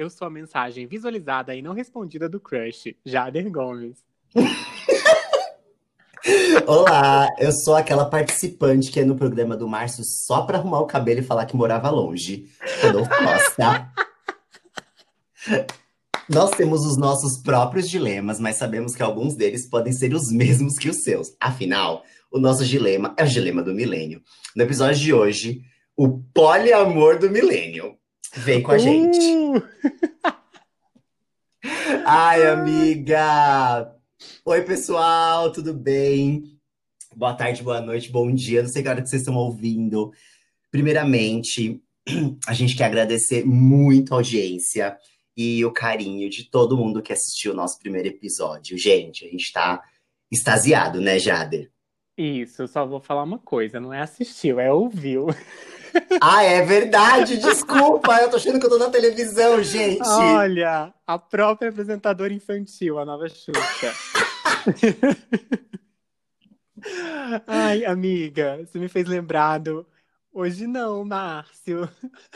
Eu sou a mensagem visualizada e não respondida do crush, Jader Gomes. Olá, eu sou aquela participante que é no programa do Márcio só pra arrumar o cabelo e falar que morava longe. Rodolfo Costa. Nós temos os nossos próprios dilemas, mas sabemos que alguns deles podem ser os mesmos que os seus. Afinal, o nosso dilema é o dilema do milênio. No episódio de hoje, o poliamor do milênio. Vem com a gente. Uh! Ai, amiga! Oi, pessoal, tudo bem? Boa tarde, boa noite, bom dia. Não sei que hora que vocês estão ouvindo. Primeiramente, a gente quer agradecer muito a audiência e o carinho de todo mundo que assistiu o nosso primeiro episódio. Gente, a gente tá extasiado, né, Jader? Isso, eu só vou falar uma coisa, não é assistiu, é ouviu. Ah, é verdade, desculpa, eu tô achando que eu tô na televisão, gente. Olha, a própria apresentadora infantil, a nova Xuxa. Ai, amiga, você me fez lembrado. Hoje não, Márcio.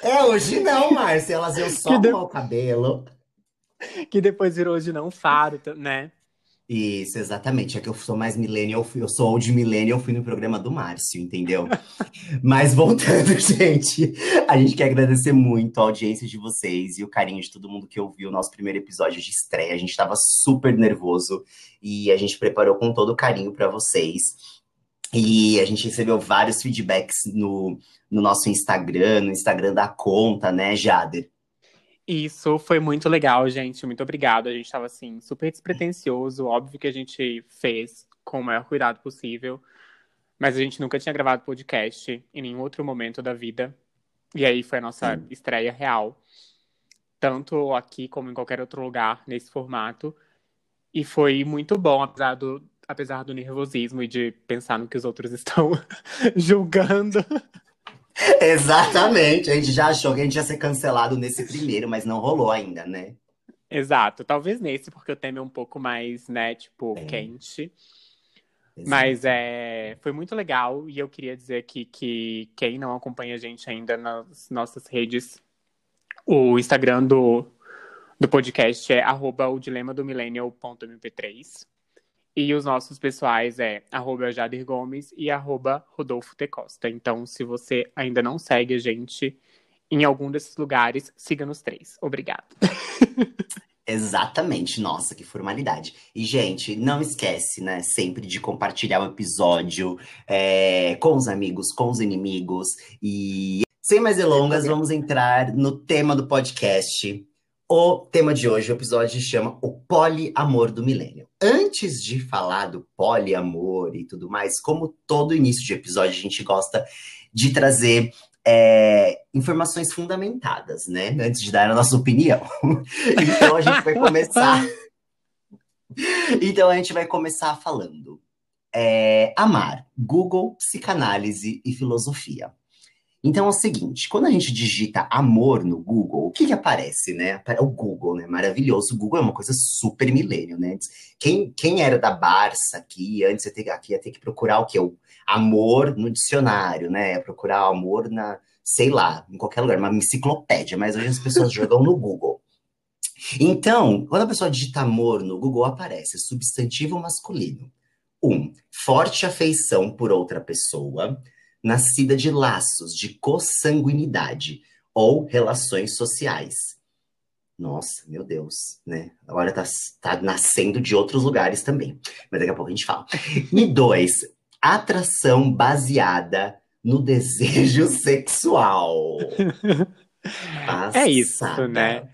É, hoje não, Márcia, elas iam só de- o cabelo. Que depois virou hoje não, Faro, né? Isso, exatamente. É que eu sou mais millennial, eu sou old millennial, fui no programa do Márcio, entendeu? Mas voltando, gente, a gente quer agradecer muito a audiência de vocês e o carinho de todo mundo que ouviu o nosso primeiro episódio de estreia. A gente tava super nervoso e a gente preparou com todo carinho para vocês. E a gente recebeu vários feedbacks no, no nosso Instagram, no Instagram da conta, né, Jader? Isso foi muito legal, gente. Muito obrigado. A gente tava assim, super despretensioso. Óbvio que a gente fez com o maior cuidado possível. Mas a gente nunca tinha gravado podcast em nenhum outro momento da vida. E aí foi a nossa Sim. estreia real. Tanto aqui como em qualquer outro lugar, nesse formato. E foi muito bom, apesar do, apesar do nervosismo e de pensar no que os outros estão julgando. Exatamente. A gente já achou que a gente ia ser cancelado nesse primeiro, mas não rolou ainda, né? Exato. Talvez nesse, porque o tema é um pouco mais, né, tipo, É. quente. Mas é, foi muito legal e eu queria dizer aqui que quem não acompanha a gente ainda nas nossas redes, o Instagram do, do podcast é arroba o dilema do millennial.mp3 e os nossos pessoais é arroba Jader Gomes e arroba Rodolfo T. Costa. Então, se você ainda não segue a gente em algum desses lugares, siga nos três. Obrigado. Exatamente, nossa, que formalidade. E, gente, não esquece, né, sempre de compartilhar o episódio é, com os amigos, com os inimigos. E, sem mais delongas, vamos entrar no tema do podcast. O tema de hoje, o episódio chama O Poliamor do Milênio. Antes de falar do poliamor e tudo mais, como todo início de episódio, a gente gosta de trazer é, informações fundamentadas, né? Antes de dar a nossa opinião. Então a gente vai começar. Então a gente vai começar falando. é, amar, Google, psicanálise e filosofia. Então é o seguinte, quando a gente digita amor no Google, o que que aparece, né? É o Google, né? Maravilhoso. O Google é uma coisa super milênio, né? Quem, quem era da Barça aqui, antes ia ter, aqui ia ter que procurar o quê? O amor no dicionário, né? Procurar amor na, sei lá, em qualquer lugar, uma enciclopédia, mas hoje as pessoas jogam no Google. Então, quando a pessoa digita amor no Google, aparece substantivo masculino. Um, forte afeição por outra pessoa, nascida de laços de consanguinidade ou relações sociais. Nossa, meu Deus, né? Agora tá, tá nascendo de outros lugares também. Mas daqui a pouco a gente fala. E dois, atração baseada no desejo sexual. É isso, Passada. né?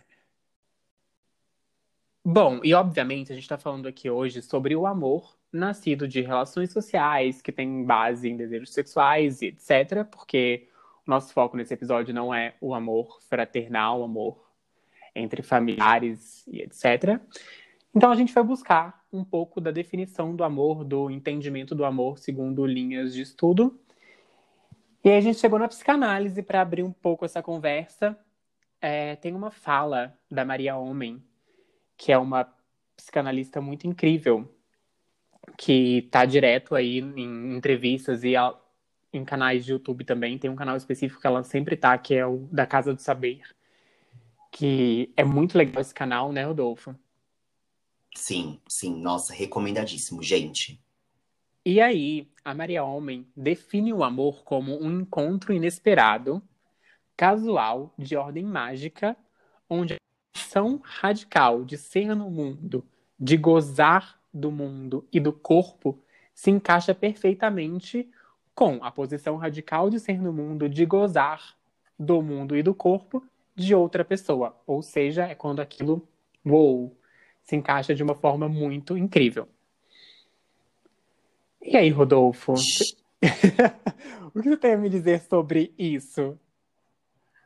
Bom, e obviamente a gente está falando aqui hoje sobre o amor nascido de relações sociais que tem base em desejos sexuais e etc. Porque o nosso foco nesse episódio não é o amor fraternal, o amor entre familiares e etc. Então a gente vai buscar um pouco da definição do amor, do entendimento do amor segundo linhas de estudo. E aí a gente chegou na psicanálise para abrir um pouco essa conversa. É, tem uma fala da Maria Homem, que é uma psicanalista muito incrível, que tá direto aí em entrevistas e a- em canais de YouTube também. Tem um canal específico que ela sempre tá, que é o da Casa do Saber. Que é muito legal esse canal, né, Rodolfo? Sim, sim, nossa, recomendadíssimo, gente. E aí, a Maria Homem define o amor como um encontro inesperado, casual, de ordem mágica, onde a ação radical de ser no mundo, de gozar do mundo e do corpo se encaixa perfeitamente com a posição radical de ser no mundo, de gozar do mundo e do corpo de outra pessoa. Ou seja, é quando aquilo uou, se encaixa de uma forma muito incrível. E aí, Rodolfo? o que você tem a me dizer sobre isso?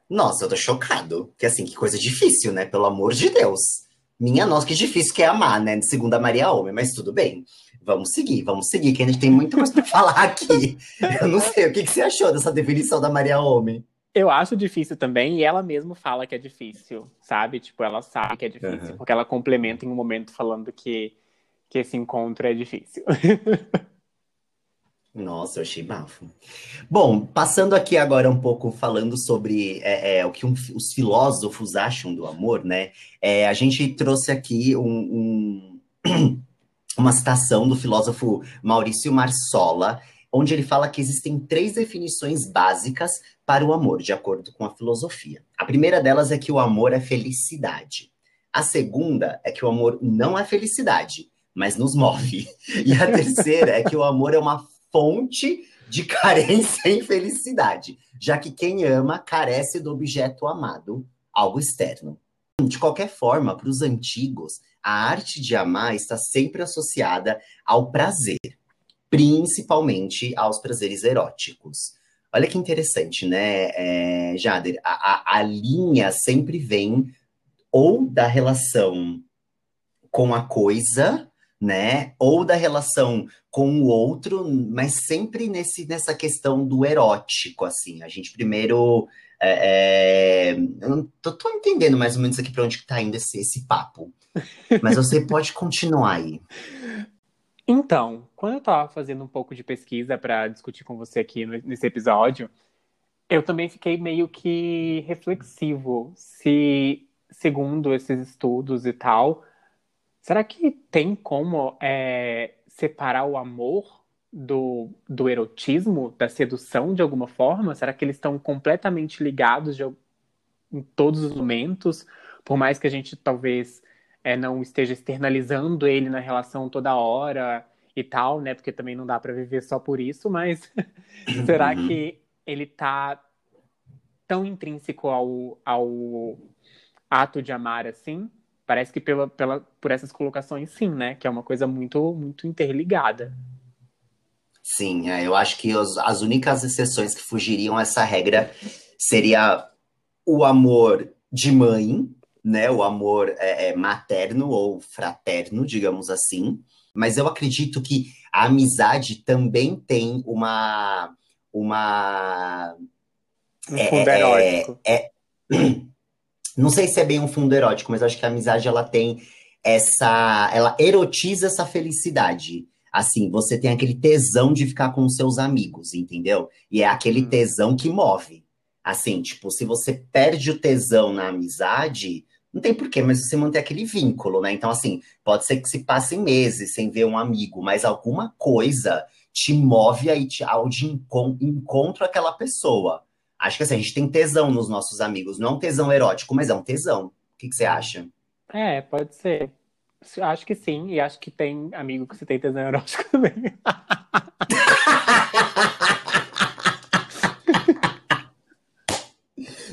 Nossa, eu tô chocado. Que assim, que coisa difícil, né? Pelo amor de Deus. Minha nossa, que difícil que é amar, né? Segunda Maria Homem, mas tudo bem. Vamos seguir, vamos seguir, que a gente tem muito mais pra falar aqui. Eu não sei, o que, que você achou dessa definição da Maria Homem? Eu acho difícil também, e ela mesma fala que é difícil, sabe? Tipo, ela sabe que é difícil, uhum. porque ela complementa em um momento falando que, que esse encontro é difícil. Nossa, eu achei bafo. Bom, passando aqui agora um pouco falando sobre é, é, o que um, os filósofos acham do amor, né? É, a gente trouxe aqui um, um, uma citação do filósofo Maurício Marsola, onde ele fala que existem três definições básicas para o amor, de acordo com a filosofia. A primeira delas é que o amor é felicidade. A segunda é que o amor não é felicidade, mas nos move. E a terceira é que o amor é uma fonte de carência e infelicidade, já que quem ama carece do objeto amado, algo externo. De qualquer forma, para os antigos, a arte de amar está sempre associada ao prazer, principalmente aos prazeres eróticos. Olha que interessante, né, é, Jader? A, a, a linha sempre vem ou da relação com a coisa, né? Ou da relação com o outro, mas sempre nesse, nessa questão do erótico, assim. A gente primeiro. É, é, eu não tô, tô, entendendo mais ou menos aqui para onde que tá indo esse, esse papo. Mas você pode continuar aí. Então, quando eu estava fazendo um pouco de pesquisa para discutir com você aqui nesse episódio, eu também fiquei meio que reflexivo se, segundo esses estudos e tal, Será que tem como é, separar o amor do, do erotismo, da sedução de alguma forma? Será que eles estão completamente ligados de, em todos os momentos? Por mais que a gente talvez é, não esteja externalizando ele na relação toda hora e tal, né? Porque também não dá para viver só por isso, mas será uhum. que ele tá tão intrínseco ao, ao ato de amar assim? Parece que pela, pela, por essas colocações, sim, né? Que é uma coisa muito, muito interligada. Sim, é, eu acho que os, as únicas exceções que fugiriam essa regra seria o amor de mãe, né? O amor é, é, materno ou fraterno, digamos assim. Mas eu acredito que a amizade também tem uma. uma um fundo é, erótico. É, Não sei se é bem um fundo erótico, mas acho que a amizade ela tem essa. Ela erotiza essa felicidade. Assim, você tem aquele tesão de ficar com seus amigos, entendeu? E é aquele hum. tesão que move. Assim, tipo, se você perde o tesão na amizade, não tem porquê, mas você manter aquele vínculo, né? Então, assim, pode ser que se passem meses sem ver um amigo, mas alguma coisa te move aí te, ao de encontro aquela pessoa. Acho que assim, a gente tem tesão nos nossos amigos. Não é um tesão erótico, mas é um tesão. O que, que você acha? É, pode ser. Acho que sim, e acho que tem amigo que você tem tesão erótico também.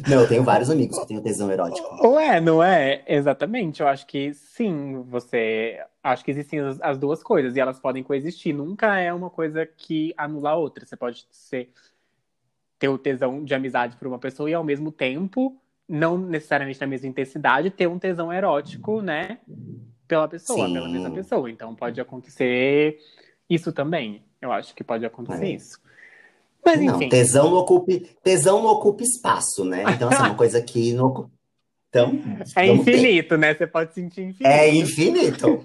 Não, eu tenho vários amigos que têm tesão erótico. Ou é, não é? Exatamente. Eu acho que sim, você. Acho que existem as, as duas coisas e elas podem coexistir. Nunca é uma coisa que anula a outra. Você pode ser ter o tesão de amizade por uma pessoa e ao mesmo tempo, não necessariamente na mesma intensidade, ter um tesão erótico, né? Pela pessoa, Sim. pela mesma pessoa. Então pode acontecer isso também. Eu acho que pode acontecer é. isso. Mas enfim. Não, tesão não ocupa, tesão não ocupa espaço, né? Então, assim, uma coisa que não ocupa. Então, é infinito, ter. né? Você pode sentir infinito. É infinito.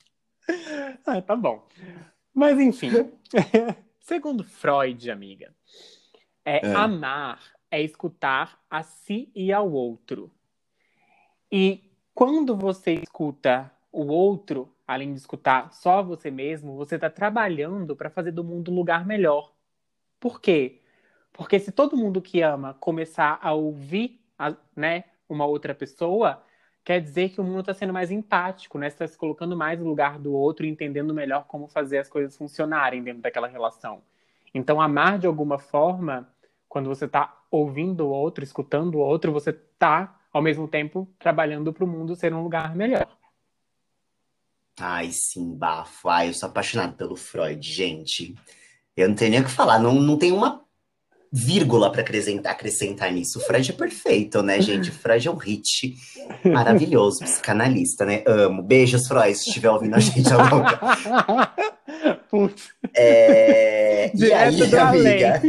ah, tá bom. Mas enfim, segundo Freud, amiga, é, é. Amar é escutar a si e ao outro. E quando você escuta o outro, além de escutar só você mesmo, você está trabalhando para fazer do mundo um lugar melhor. Por quê? Porque se todo mundo que ama começar a ouvir a, né, uma outra pessoa, quer dizer que o mundo está sendo mais empático, né? Você está se colocando mais no lugar do outro e entendendo melhor como fazer as coisas funcionarem dentro daquela relação. Então, amar de alguma forma, quando você está ouvindo o outro, escutando o outro, você está, ao mesmo tempo, trabalhando para o mundo ser um lugar melhor. Ai, sim, bafo. Ai, eu sou apaixonado pelo Freud, gente. Eu não tenho nem o que falar. Não, não tem uma vírgula para acrescentar, acrescentar nisso. O Freud é perfeito, né, gente? O Freud é um hit maravilhoso, psicanalista, né? Amo. Beijos, Freud, se estiver ouvindo a gente agora. Putz. É... E aí, amiga?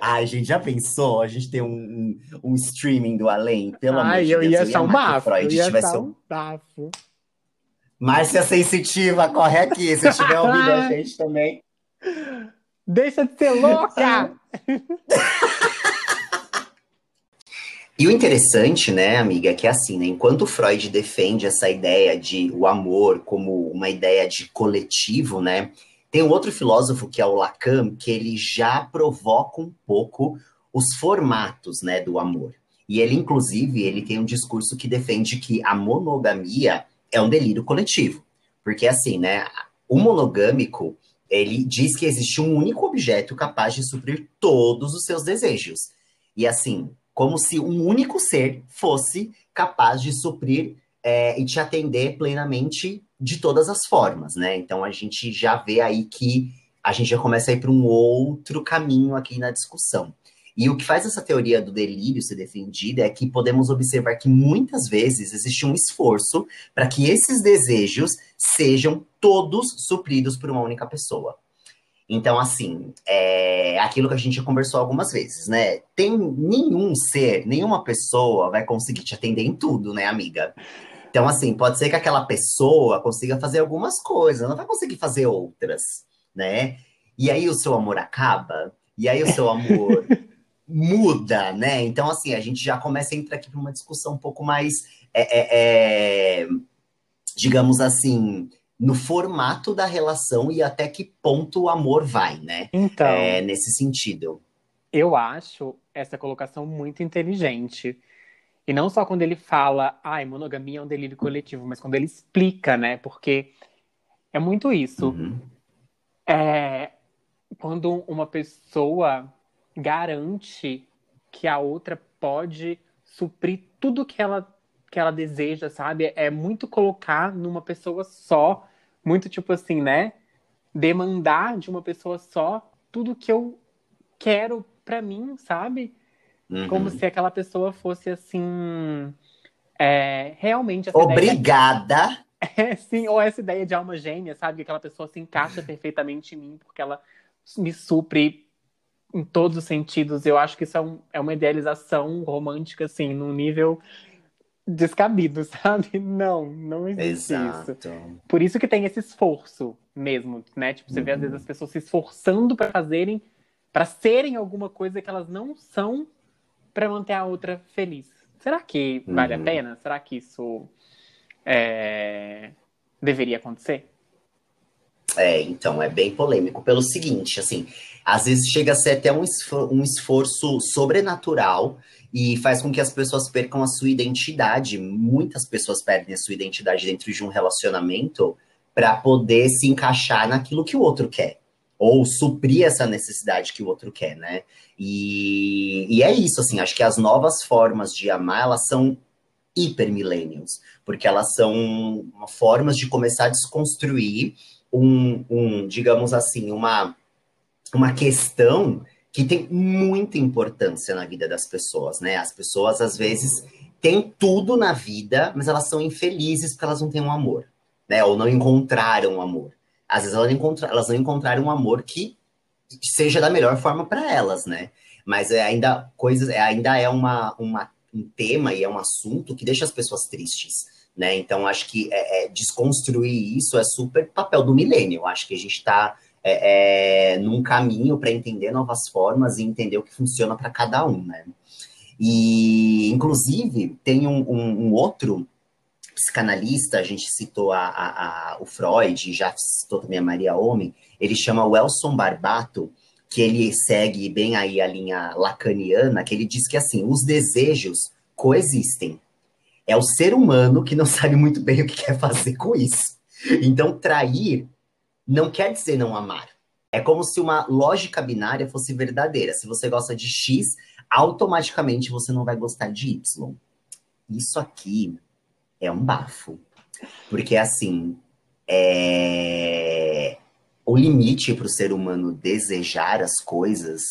Ai, gente já pensou? A gente tem um, um, streaming do além, pelo amor de Deus. eu ia ser um bafo. Eu ia ser um bafo. Márcia Sensitiva, corre aqui, se estiver ouvindo a gente também. Deixa de ser louca! E o interessante, né, amiga, é que assim, né, enquanto Freud defende essa ideia de o amor como uma ideia de coletivo, né, tem um outro filósofo que é o Lacan, que ele já provoca um pouco os formatos, né, do amor. E ele, inclusive, ele tem um discurso que defende que a monogamia é um delírio coletivo. Porque, assim, né, o monogâmico, ele diz que existe um único objeto capaz de suprir todos os seus desejos. E assim, como se um único ser fosse capaz de suprir é, e te atender plenamente de todas as formas, né? Então a gente já vê aí que a gente já começa a ir para um outro caminho aqui na discussão. E o que faz essa teoria do delírio ser defendida é que podemos observar que muitas vezes existe um esforço para que esses desejos sejam todos supridos por uma única pessoa. Então, assim, é aquilo que a gente já conversou algumas vezes, né? Tem nenhum ser, nenhuma pessoa vai conseguir te atender em tudo, né, amiga? Então, assim, pode ser que aquela pessoa consiga fazer algumas coisas, não vai conseguir fazer outras, né? E aí o seu amor acaba, e aí o seu amor muda, né? Então, assim, a gente já começa a entrar aqui para uma discussão um pouco mais, é, é, é, digamos assim, no formato da relação e até que ponto o amor vai, né? Então, é, nesse sentido. Eu acho essa colocação muito inteligente. E não só quando ele fala, ai, ah, monogamia é um delírio coletivo, mas quando ele explica, né? Porque é muito isso. Uhum. É, quando uma pessoa garante que a outra pode suprir tudo que ela que ela deseja, sabe? É muito colocar numa pessoa só, muito tipo assim, né? Demandar de uma pessoa só tudo que eu quero para mim, sabe? Uhum. Como se aquela pessoa fosse assim, é, realmente obrigada. É, sim, ou essa ideia de alma gêmea, sabe? Que aquela pessoa se encaixa perfeitamente em mim porque ela me supre em todos os sentidos. Eu acho que isso é, um, é uma idealização romântica, assim, num nível descabido, sabe? Não, não existe Exato. isso. Por isso que tem esse esforço mesmo, né? Tipo, você uhum. vê às vezes uhum. as pessoas se esforçando para fazerem, para serem alguma coisa que elas não são para manter a outra feliz. Será que vale uhum. a pena? Será que isso é... deveria acontecer? É, então, é bem polêmico. Pelo seguinte, assim, às vezes chega a ser até um, um esforço sobrenatural e faz com que as pessoas percam a sua identidade. Muitas pessoas perdem a sua identidade dentro de um relacionamento para poder se encaixar naquilo que o outro quer. Ou suprir essa necessidade que o outro quer, né? E, e é isso, assim, acho que as novas formas de amar, elas são hiper millennials, porque elas são formas de começar a desconstruir um, um digamos assim, uma, uma questão que tem muita importância na vida das pessoas, né? As pessoas, às vezes, têm tudo na vida, mas elas são infelizes porque elas não têm um amor, né? Ou não encontraram um amor. Às vezes elas, encontra elas não encontraram um amor que seja da melhor forma para elas, né? Mas é ainda coisas, é, ainda é uma, uma, um tema e é um assunto que deixa as pessoas tristes né? Então, acho que é, é, desconstruir isso é super papel do milênio. Acho que a gente está é, é, num caminho para entender novas formas e entender o que funciona para cada um, né? E, inclusive, tem um, um, um outro psicanalista, a gente citou a, a, a, o Freud, já citou também a Maria Homem, ele chama o Elson Barbato, que ele segue bem aí a linha lacaniana, que ele diz que assim, os desejos coexistem. É o ser humano que não sabe muito bem o que quer fazer com isso. Então, trair não quer dizer não amar. É como se uma lógica binária fosse verdadeira. Se você gosta de X, automaticamente você não vai gostar de Y. Isso aqui é um bafo. Porque, assim, é... o limite para o ser humano desejar as coisas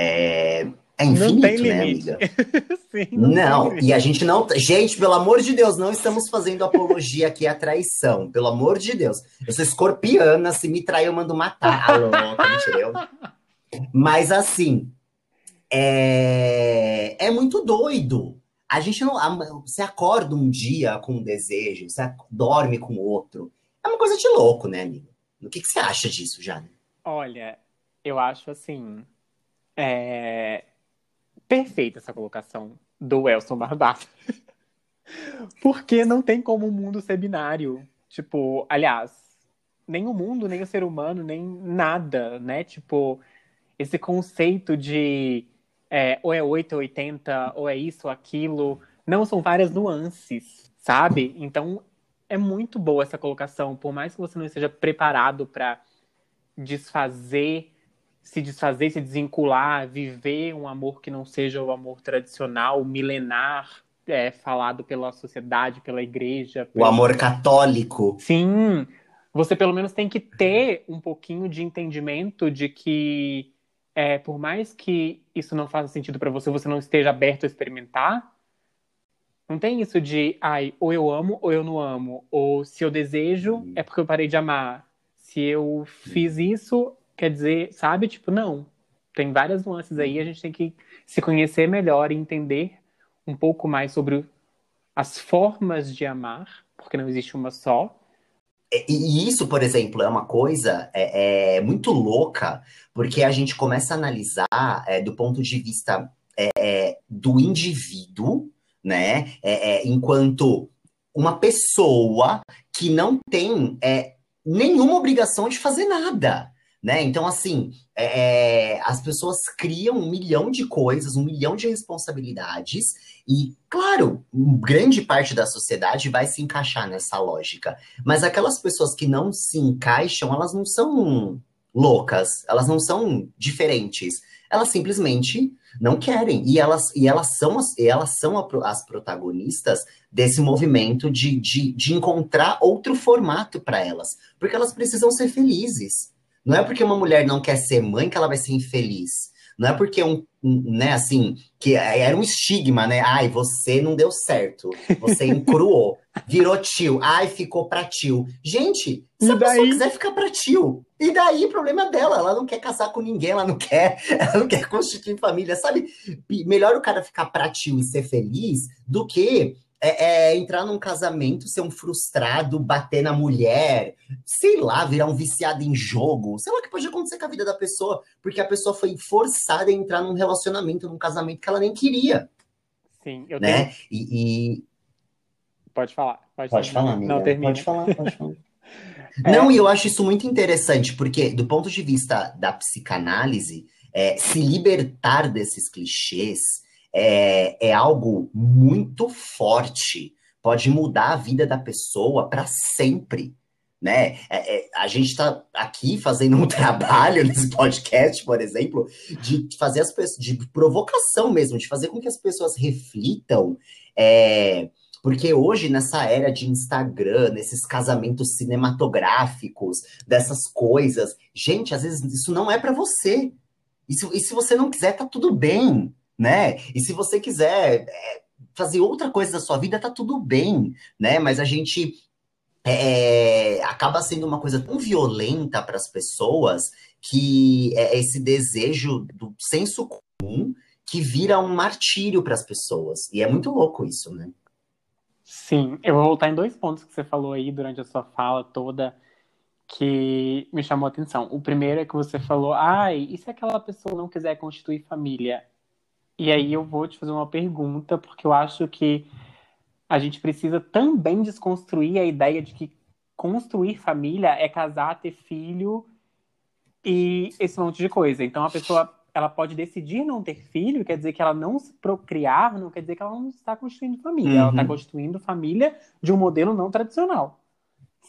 é, é infinito, né, amiga? Sim, não, não e a gente não. Gente, pelo amor de Deus, não estamos fazendo apologia aqui à traição. Pelo amor de Deus. Eu sou escorpiana, se me trair, eu mando matar. Alô, mentira, Mas assim, é... é muito doido. A gente não. Você acorda um dia com um desejo, você dorme com outro. É uma coisa de louco, né, amigo? O que, que você acha disso, Jane? Olha, eu acho assim. É... Perfeita essa colocação do Elson Barbato. Porque não tem como o mundo ser binário. Tipo, aliás, nem o mundo, nem o ser humano, nem nada, né? Tipo, esse conceito de é, ou é 8 ou 80, ou é isso ou aquilo. Não, são várias nuances, sabe? Então, é muito boa essa colocação. Por mais que você não esteja preparado para desfazer, se desfazer, se desvincular, viver um amor que não seja o amor tradicional, milenar, é, falado pela sociedade, pela igreja. Pelo... O amor católico. Sim. Você pelo menos tem que ter um pouquinho de entendimento de que é, por mais que isso não faça sentido para você, você não esteja aberto a experimentar, não tem isso de, ai, ou eu amo ou eu não amo. Ou se eu desejo, é porque eu parei de amar. Se eu fiz isso, quer dizer, sabe? Tipo, não. Tem várias nuances aí, a gente tem que se conhecer melhor e entender um pouco mais sobre as formas de amar, porque não existe uma só, e isso, por exemplo, é uma coisa é, é muito louca, porque a gente começa a analisar é, do ponto de vista é, é do indivíduo, né? É, é, enquanto uma pessoa que não tem nenhuma obrigação de fazer nada. Né? Então, assim, é, as pessoas criam um milhão de coisas, um milhão de responsabilidades, e, claro, grande parte da sociedade vai se encaixar nessa lógica. Mas aquelas pessoas que não se encaixam, elas não são loucas, elas não são diferentes. Elas simplesmente não querem. E elas, e elas são, as, elas são as protagonistas desse movimento de, de, de encontrar outro formato para elas. Porque elas precisam ser felizes. Não é porque uma mulher não quer ser mãe que ela vai ser infeliz. Não é porque um, um, né, assim, que era um estigma, né? Ai, você não deu certo. Você encruou. virou tio. Ai, ficou pra tio. Gente, se e a daí? pessoa quiser ficar pra tio, e daí o problema é dela. Ela não quer casar com ninguém, ela não quer, ela não quer constituir família, sabe? Melhor o cara ficar pra tio e ser feliz do que é, é, entrar num casamento, ser um frustrado, bater na mulher, sei lá, virar um viciado em jogo, sei lá o que pode acontecer com a vida da pessoa, porque a pessoa foi forçada a entrar num relacionamento, num casamento que ela nem queria. Sim, eu né? tenho. E, e... Pode falar. Pode, pode falar. Não, termina. Pode falar, pode falar. é... Não, e eu acho isso muito interessante, porque do ponto de vista da psicanálise, é, se libertar desses clichês é, é algo muito forte, pode mudar a vida da pessoa para sempre. Né? É, é, a gente está aqui fazendo um trabalho nesse podcast, por exemplo, de fazer as pessoas, de provocação mesmo, de fazer com que as pessoas reflitam. É, porque hoje, nessa era de Instagram, nesses casamentos cinematográficos, dessas coisas, gente, às vezes isso não é para você. E se, e se você não quiser, tá tudo bem né? E se você quiser é, fazer outra coisa da sua vida, tá tudo bem, né? Mas a gente é, acaba sendo uma coisa tão violenta para as pessoas que é esse desejo do senso comum que vira um martírio para as pessoas. E é muito louco isso, né? Sim, eu vou voltar em dois pontos que você falou aí durante a sua fala toda que me chamou a atenção. O primeiro é que você falou, ai, e se aquela pessoa não quiser constituir família? E aí eu vou te fazer uma pergunta, porque eu acho que a gente precisa também desconstruir a ideia de que construir família é casar, ter filho e esse monte de coisa. Então a pessoa ela pode decidir não ter filho, quer dizer que ela não se procriar, não quer dizer que ela não está constituindo família. Uhum. Ela está constituindo família de um modelo não tradicional.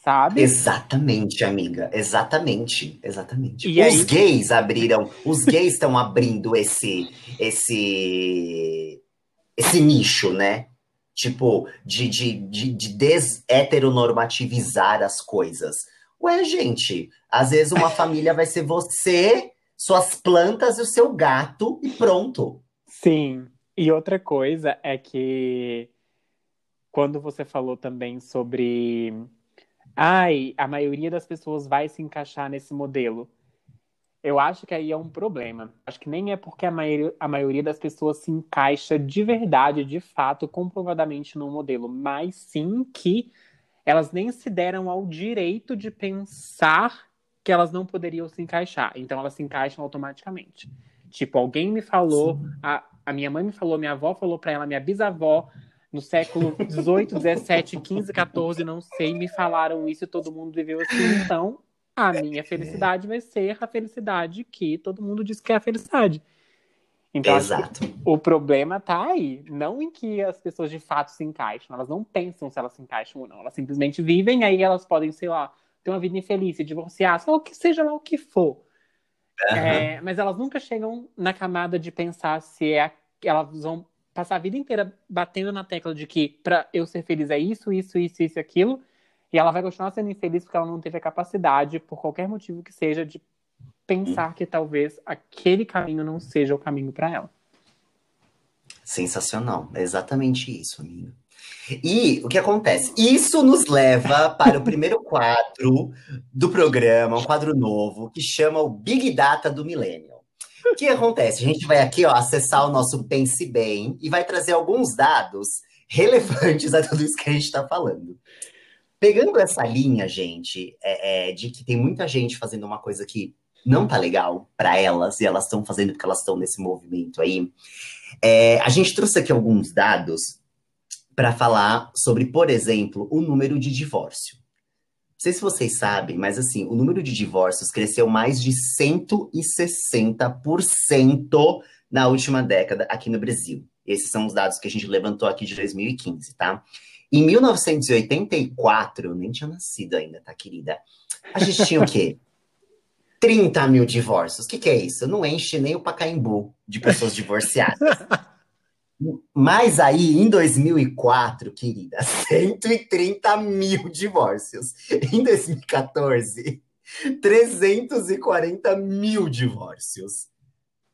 Sabe? Exatamente, amiga. Exatamente. Exatamente. E os aí... gays abriram, os gays estão abrindo esse esse esse nicho, né? Tipo, de, de, de, de desheteronormativizar as coisas. Ué, gente, às vezes uma família vai ser você, suas plantas e o seu gato e pronto. Sim. E outra coisa é que quando você falou também sobre ai, a maioria das pessoas vai se encaixar nesse modelo. Eu acho que aí é um problema. Acho que nem é porque a maioria, a maioria das pessoas se encaixa de verdade, de fato, comprovadamente no modelo, mas sim que elas nem se deram ao direito de pensar que elas não poderiam se encaixar. Então elas se encaixam automaticamente. Tipo, alguém me falou, a, a minha mãe me falou, minha avó falou para ela, minha bisavó no século 18, 17, 15, 14, não sei, me falaram isso e todo mundo viveu assim. Então, a minha felicidade vai ser a felicidade que todo mundo diz que é a felicidade. Então, Exato. o problema tá aí, não em que as pessoas de fato se encaixam, elas não pensam se elas se encaixam ou não, elas simplesmente vivem, aí elas podem, sei lá, ter uma vida infeliz, se divorciar, sei lá, o que seja lá o que for. Uhum. É, mas elas nunca chegam na camada de pensar se é elas vão passar a vida inteira batendo na tecla de que para eu ser feliz é isso, isso, isso, isso e aquilo, e ela vai continuar sendo infeliz porque ela não teve a capacidade, por qualquer motivo que seja, de pensar que talvez aquele caminho não seja o caminho para ela. Sensacional, é exatamente isso, amiga. E o que acontece? Isso nos leva para o primeiro quadro do programa, um quadro novo, que chama o Big Data do Milênio. O que acontece? A gente vai aqui ó, acessar o nosso Pense Bem e vai trazer alguns dados relevantes a tudo isso que a gente está falando. Pegando essa linha, gente, é, é, de que tem muita gente fazendo uma coisa que não tá legal para elas, e elas estão fazendo porque elas estão nesse movimento aí, é, a gente trouxe aqui alguns dados para falar sobre, por exemplo, o número de divórcio. Não sei se vocês sabem, mas assim, o número de divórcios cresceu mais de 160% na última década aqui no Brasil. Esses são os dados que a gente levantou aqui de 2015, tá? Em 1984, eu nem tinha nascido ainda, tá, querida? A gente tinha o quê? 30 mil divórcios. O que, que é isso? Não enche nem o Pacaembu de pessoas divorciadas. Mas aí, em 2004, querida, 130 mil divórcios. Em 2014, 340 mil divórcios.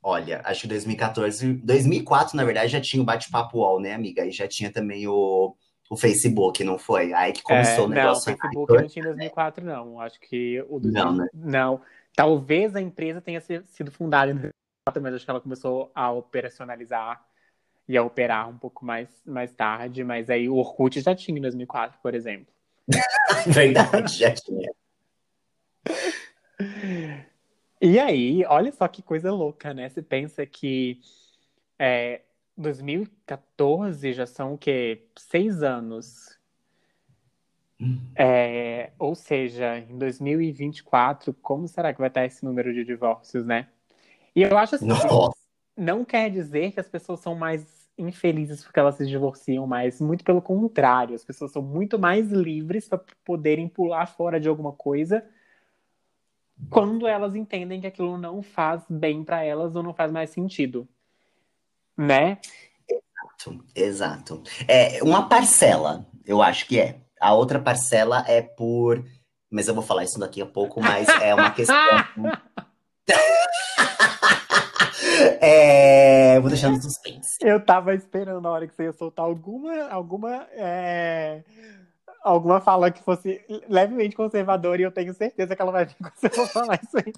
Olha, acho que 2014, 2004, na verdade, já tinha o bate-papo UOL, né, amiga? E já tinha também o, o Facebook, não foi? Aí que começou é, o negócio. Não, o Facebook não tinha em 2004, não. Acho que o. Não, né? Não. Talvez a empresa tenha sido fundada em 2004, mas acho que ela começou a operacionalizar ia operar um pouco mais, mais tarde, mas aí o Orkut já tinha em 2004, por exemplo. Verdade, já tinha. E aí, olha só que coisa louca, né? Você pensa que é, 2014 já são o quê? Seis anos. Hum. É, ou seja, em 2024, como será que vai estar esse número de divórcios, né? E eu acho assim, Nossa. não quer dizer que as pessoas são mais infelizes porque elas se divorciam mais. Muito pelo contrário, as pessoas são muito mais livres para poderem pular fora de alguma coisa quando elas entendem que aquilo não faz bem para elas ou não faz mais sentido. Né? Exato, exato. É uma parcela, eu acho que é. A outra parcela é por. Mas eu vou falar isso daqui a pouco, mas é uma questão. É, vou deixar no suspense. Eu tava esperando a hora que você ia soltar alguma, alguma, é, alguma fala que fosse levemente conservadora e eu tenho certeza que ela vai vir quando você for falar isso aí.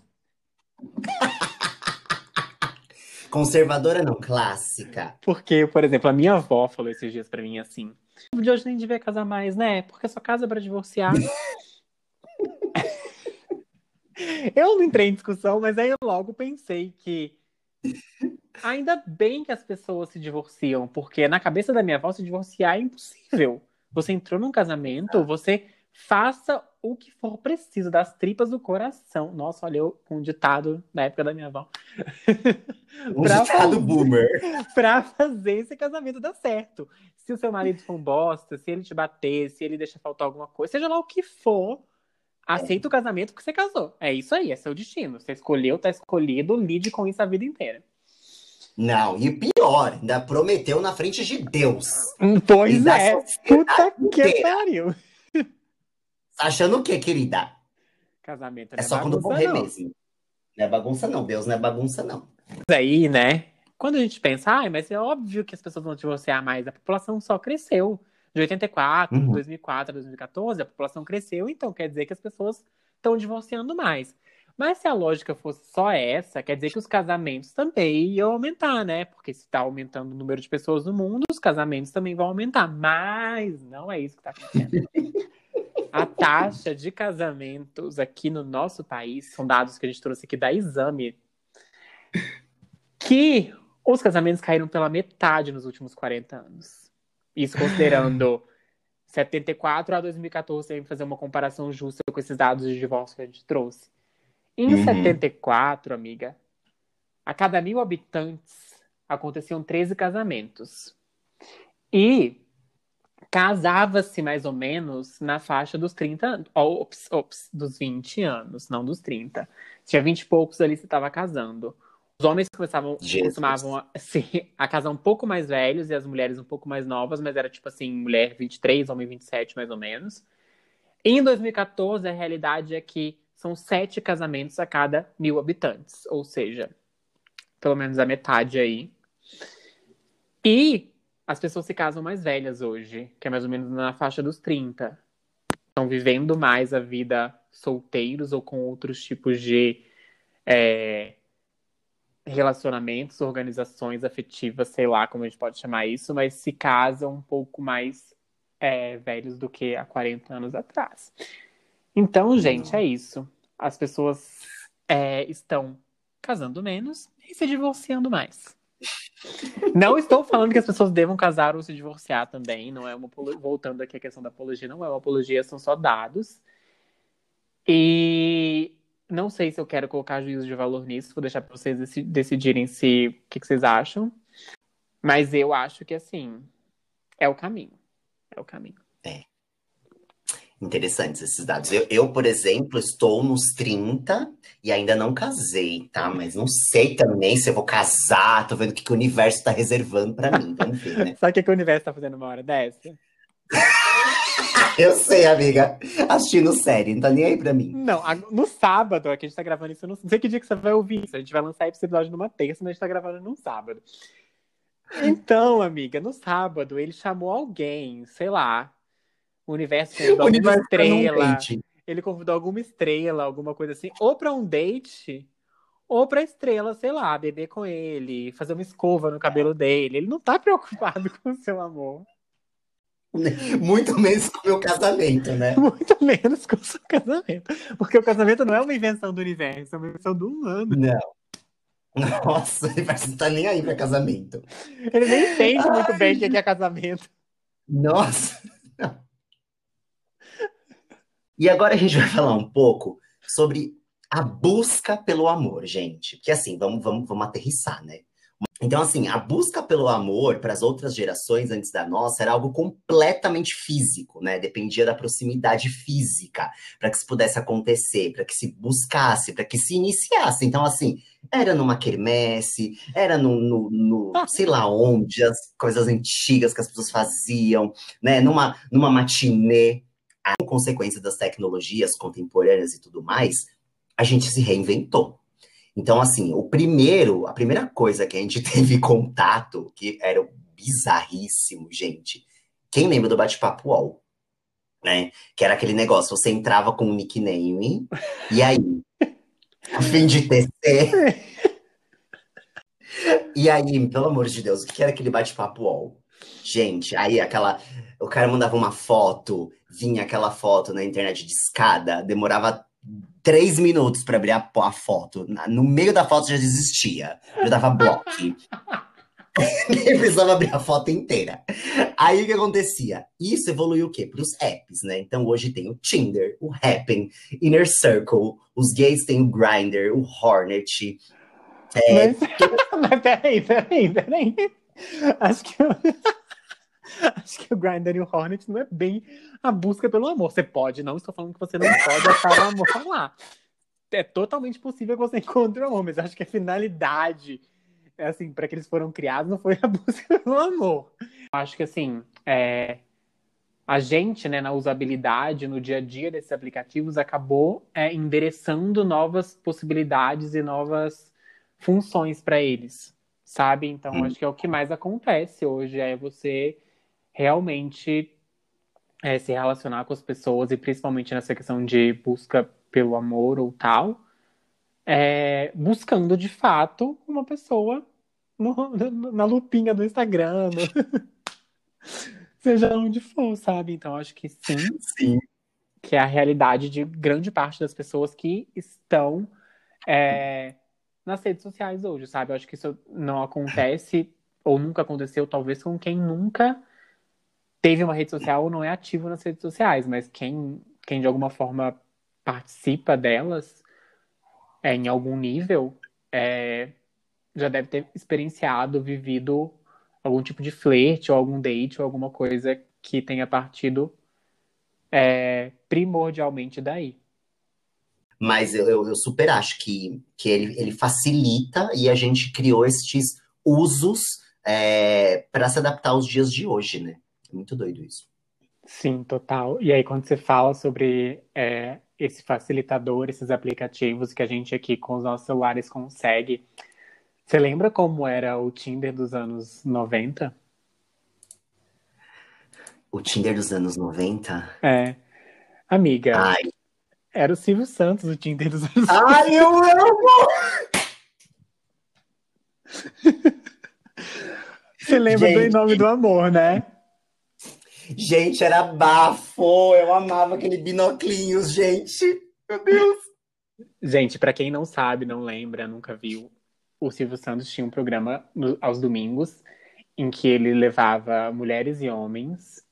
Conservadora não, clássica. Porque, por exemplo, a minha avó falou esses dias pra mim assim: de hoje nem devia casar mais, né? Porque só casa pra divorciar. eu não entrei em discussão, mas aí eu logo pensei que Ainda bem que as pessoas se divorciam, porque na cabeça da minha avó se divorciar é impossível. Você entrou num casamento, você faça o que for preciso, das tripas do coração. Nossa, olha, eu com um ditado da época da minha avó. Um ditado fazer, boomer. Pra fazer esse casamento dar certo. Se o seu marido for um bosta, se ele te bater, se ele deixa faltar alguma coisa, seja lá o que for, aceita o casamento porque você casou. É isso aí, é seu destino. Você escolheu, tá escolhido, lide com isso a vida inteira. Não, e pior, ainda prometeu na frente de Deus. Pois é, puta que pariu. Tá achando o quê, querida? Casamento é, é só quando morrer não. mesmo. Não é bagunça, não. Deus não é bagunça, não. Aí, né? Quando a gente pensa, ah, mas é óbvio que as pessoas vão divorciar mais, a população só cresceu. De 84, uhum. 2004 a 2014, a população cresceu, então quer dizer que as pessoas estão divorciando mais. Mas se a lógica fosse só essa, quer dizer que os casamentos também iam aumentar, né? Porque se está aumentando o número de pessoas no mundo, os casamentos também vão aumentar. Mas não é isso que está acontecendo. a taxa de casamentos aqui no nosso país, são dados que a gente trouxe aqui da Exame, que os casamentos caíram pela metade nos últimos 40 anos. Isso considerando 74 a 2014, sem fazer uma comparação justa com esses dados de divórcio que a gente trouxe. Em uhum. 74, amiga, a cada mil habitantes aconteciam 13 casamentos. E casava-se mais ou menos na faixa dos 30, ops, ops, dos 20 anos, não dos 30. Tinha 20 e poucos ali, você estava casando. Os homens começavam, costumavam assim, a casar um pouco mais velhos e as mulheres um pouco mais novas, mas era tipo assim, mulher 23, homem 27, mais ou menos. Em 2014, a realidade é que são sete casamentos a cada mil habitantes, ou seja, pelo menos a metade aí. E as pessoas se casam mais velhas hoje, que é mais ou menos na faixa dos 30. Estão vivendo mais a vida solteiros ou com outros tipos de é, relacionamentos, organizações afetivas, sei lá como a gente pode chamar isso, mas se casam um pouco mais é, velhos do que há 40 anos atrás. Então, gente, é isso. As pessoas é, estão casando menos e se divorciando mais. Não estou falando que as pessoas devam casar ou se divorciar também. Não é uma voltando aqui à questão da apologia, não é uma apologia, são só dados. E não sei se eu quero colocar juízo de valor nisso, vou deixar para vocês decidirem se o que, que vocês acham. Mas eu acho que assim é o caminho. É o caminho. É interessantes esses dados. Eu, eu, por exemplo, estou nos 30 e ainda não casei, tá? Mas não sei também se eu vou casar. Tô vendo o que, que o universo tá reservando para mim. Vamos ver, né? Sabe o que, que o universo tá fazendo uma hora dessa? eu sei, amiga. Assistindo série, não tá nem aí pra mim. Não, no sábado, aqui a gente tá gravando isso, não sei que dia que você vai ouvir isso. A gente vai lançar esse episódio numa terça, mas a gente tá gravando num sábado. Então, amiga, no sábado ele chamou alguém, sei lá, o universo convidou o alguma estrela. Ele convidou alguma estrela, alguma coisa assim, ou para um date, ou pra estrela, sei lá, beber com ele, fazer uma escova no cabelo dele. Ele não tá preocupado com o seu amor. Muito menos com o meu casamento, né? Muito menos com o seu casamento. Porque o casamento não é uma invenção do universo, é uma invenção do humano. Não. Nossa, universo não tá nem aí pra casamento. Ele nem entende Ai. muito bem o que é casamento. Nossa. E agora a gente vai falar um pouco sobre a busca pelo amor, gente. Porque assim, vamos, vamos, vamos aterrissar, né? Então, assim, a busca pelo amor para as outras gerações antes da nossa era algo completamente físico, né? Dependia da proximidade física para que isso pudesse acontecer, para que se buscasse, para que se iniciasse. Então, assim, era numa quermesse, era no, no, no, sei lá onde, as coisas antigas que as pessoas faziam, né? Numa, numa matinê a consequência das tecnologias contemporâneas e tudo mais, a gente se reinventou. Então, assim, o primeiro, a primeira coisa que a gente teve contato, que era bizarríssimo, gente. Quem lembra do bate-papo UOL? Né? Que era aquele negócio, você entrava com um nickname, e aí, a fim de tecer. e aí, pelo amor de Deus, o que era aquele bate-papo UOL? Gente, aí aquela. O cara mandava uma foto, vinha aquela foto na internet de escada, demorava três minutos para abrir a, a, foto. No meio da foto já desistia. Já dava bloco. Nem precisava abrir a foto inteira. Aí o que acontecia? Isso evoluiu o quê? Para os apps, né? Então hoje tem o Tinder, o Happn, Inner Circle, os gays têm o Grindr, o Hornet. É... Mas, mas peraí, peraí, peraí. Acho que. Acho que o Grindr e o Hornet não é bem a busca pelo amor. Você pode, não estou falando que você não pode achar o amor lá. É totalmente possível que você encontre o amor, mas acho que a finalidade, é assim, para que eles foram criados, não foi a busca pelo amor. Acho que, assim, é, a gente, né, na usabilidade, no dia a dia desses aplicativos, acabou é, endereçando novas possibilidades e novas funções para eles, sabe? Então, hum. acho que é o que mais acontece hoje, é você realmente é, se relacionar com as pessoas, e principalmente nessa questão de busca pelo amor ou tal, é, buscando de fato uma pessoa no, na lupinha do Instagram, no... seja onde for, sabe? Então acho que sim, sim, que é a realidade de grande parte das pessoas que estão é, nas redes sociais hoje, sabe? Eu acho que isso não acontece ou nunca aconteceu, talvez com quem nunca teve uma rede social ou não é ativo nas redes sociais, mas quem, quem de alguma forma participa delas é, em algum nível é, já deve ter experienciado, vivido algum tipo de flerte ou algum date ou alguma coisa que tenha partido é, primordialmente daí. Mas eu, eu, super acho que, que ele, ele facilita e a gente criou estes usos é, para se adaptar aos dias de hoje, né? Muito doido isso. Sim, total. E aí, quando você fala sobre é, esse facilitador, esses aplicativos que a gente aqui com os nossos celulares consegue, você lembra como era o Tinder dos anos 90? O Tinder dos anos 90? É. Amiga, Ai. era o Silvio Santos, o Tinder dos anos 90. Ai, eu amo! Você lembra Gente. do Em Nome do Amor, né? Gente, era bafo. Eu amava aquele binoclinhos, gente. Meu Deus. Gente, para quem não sabe, não lembra, nunca viu, o Silvio Santos tinha um programa no, aos domingos em que ele levava mulheres e homens.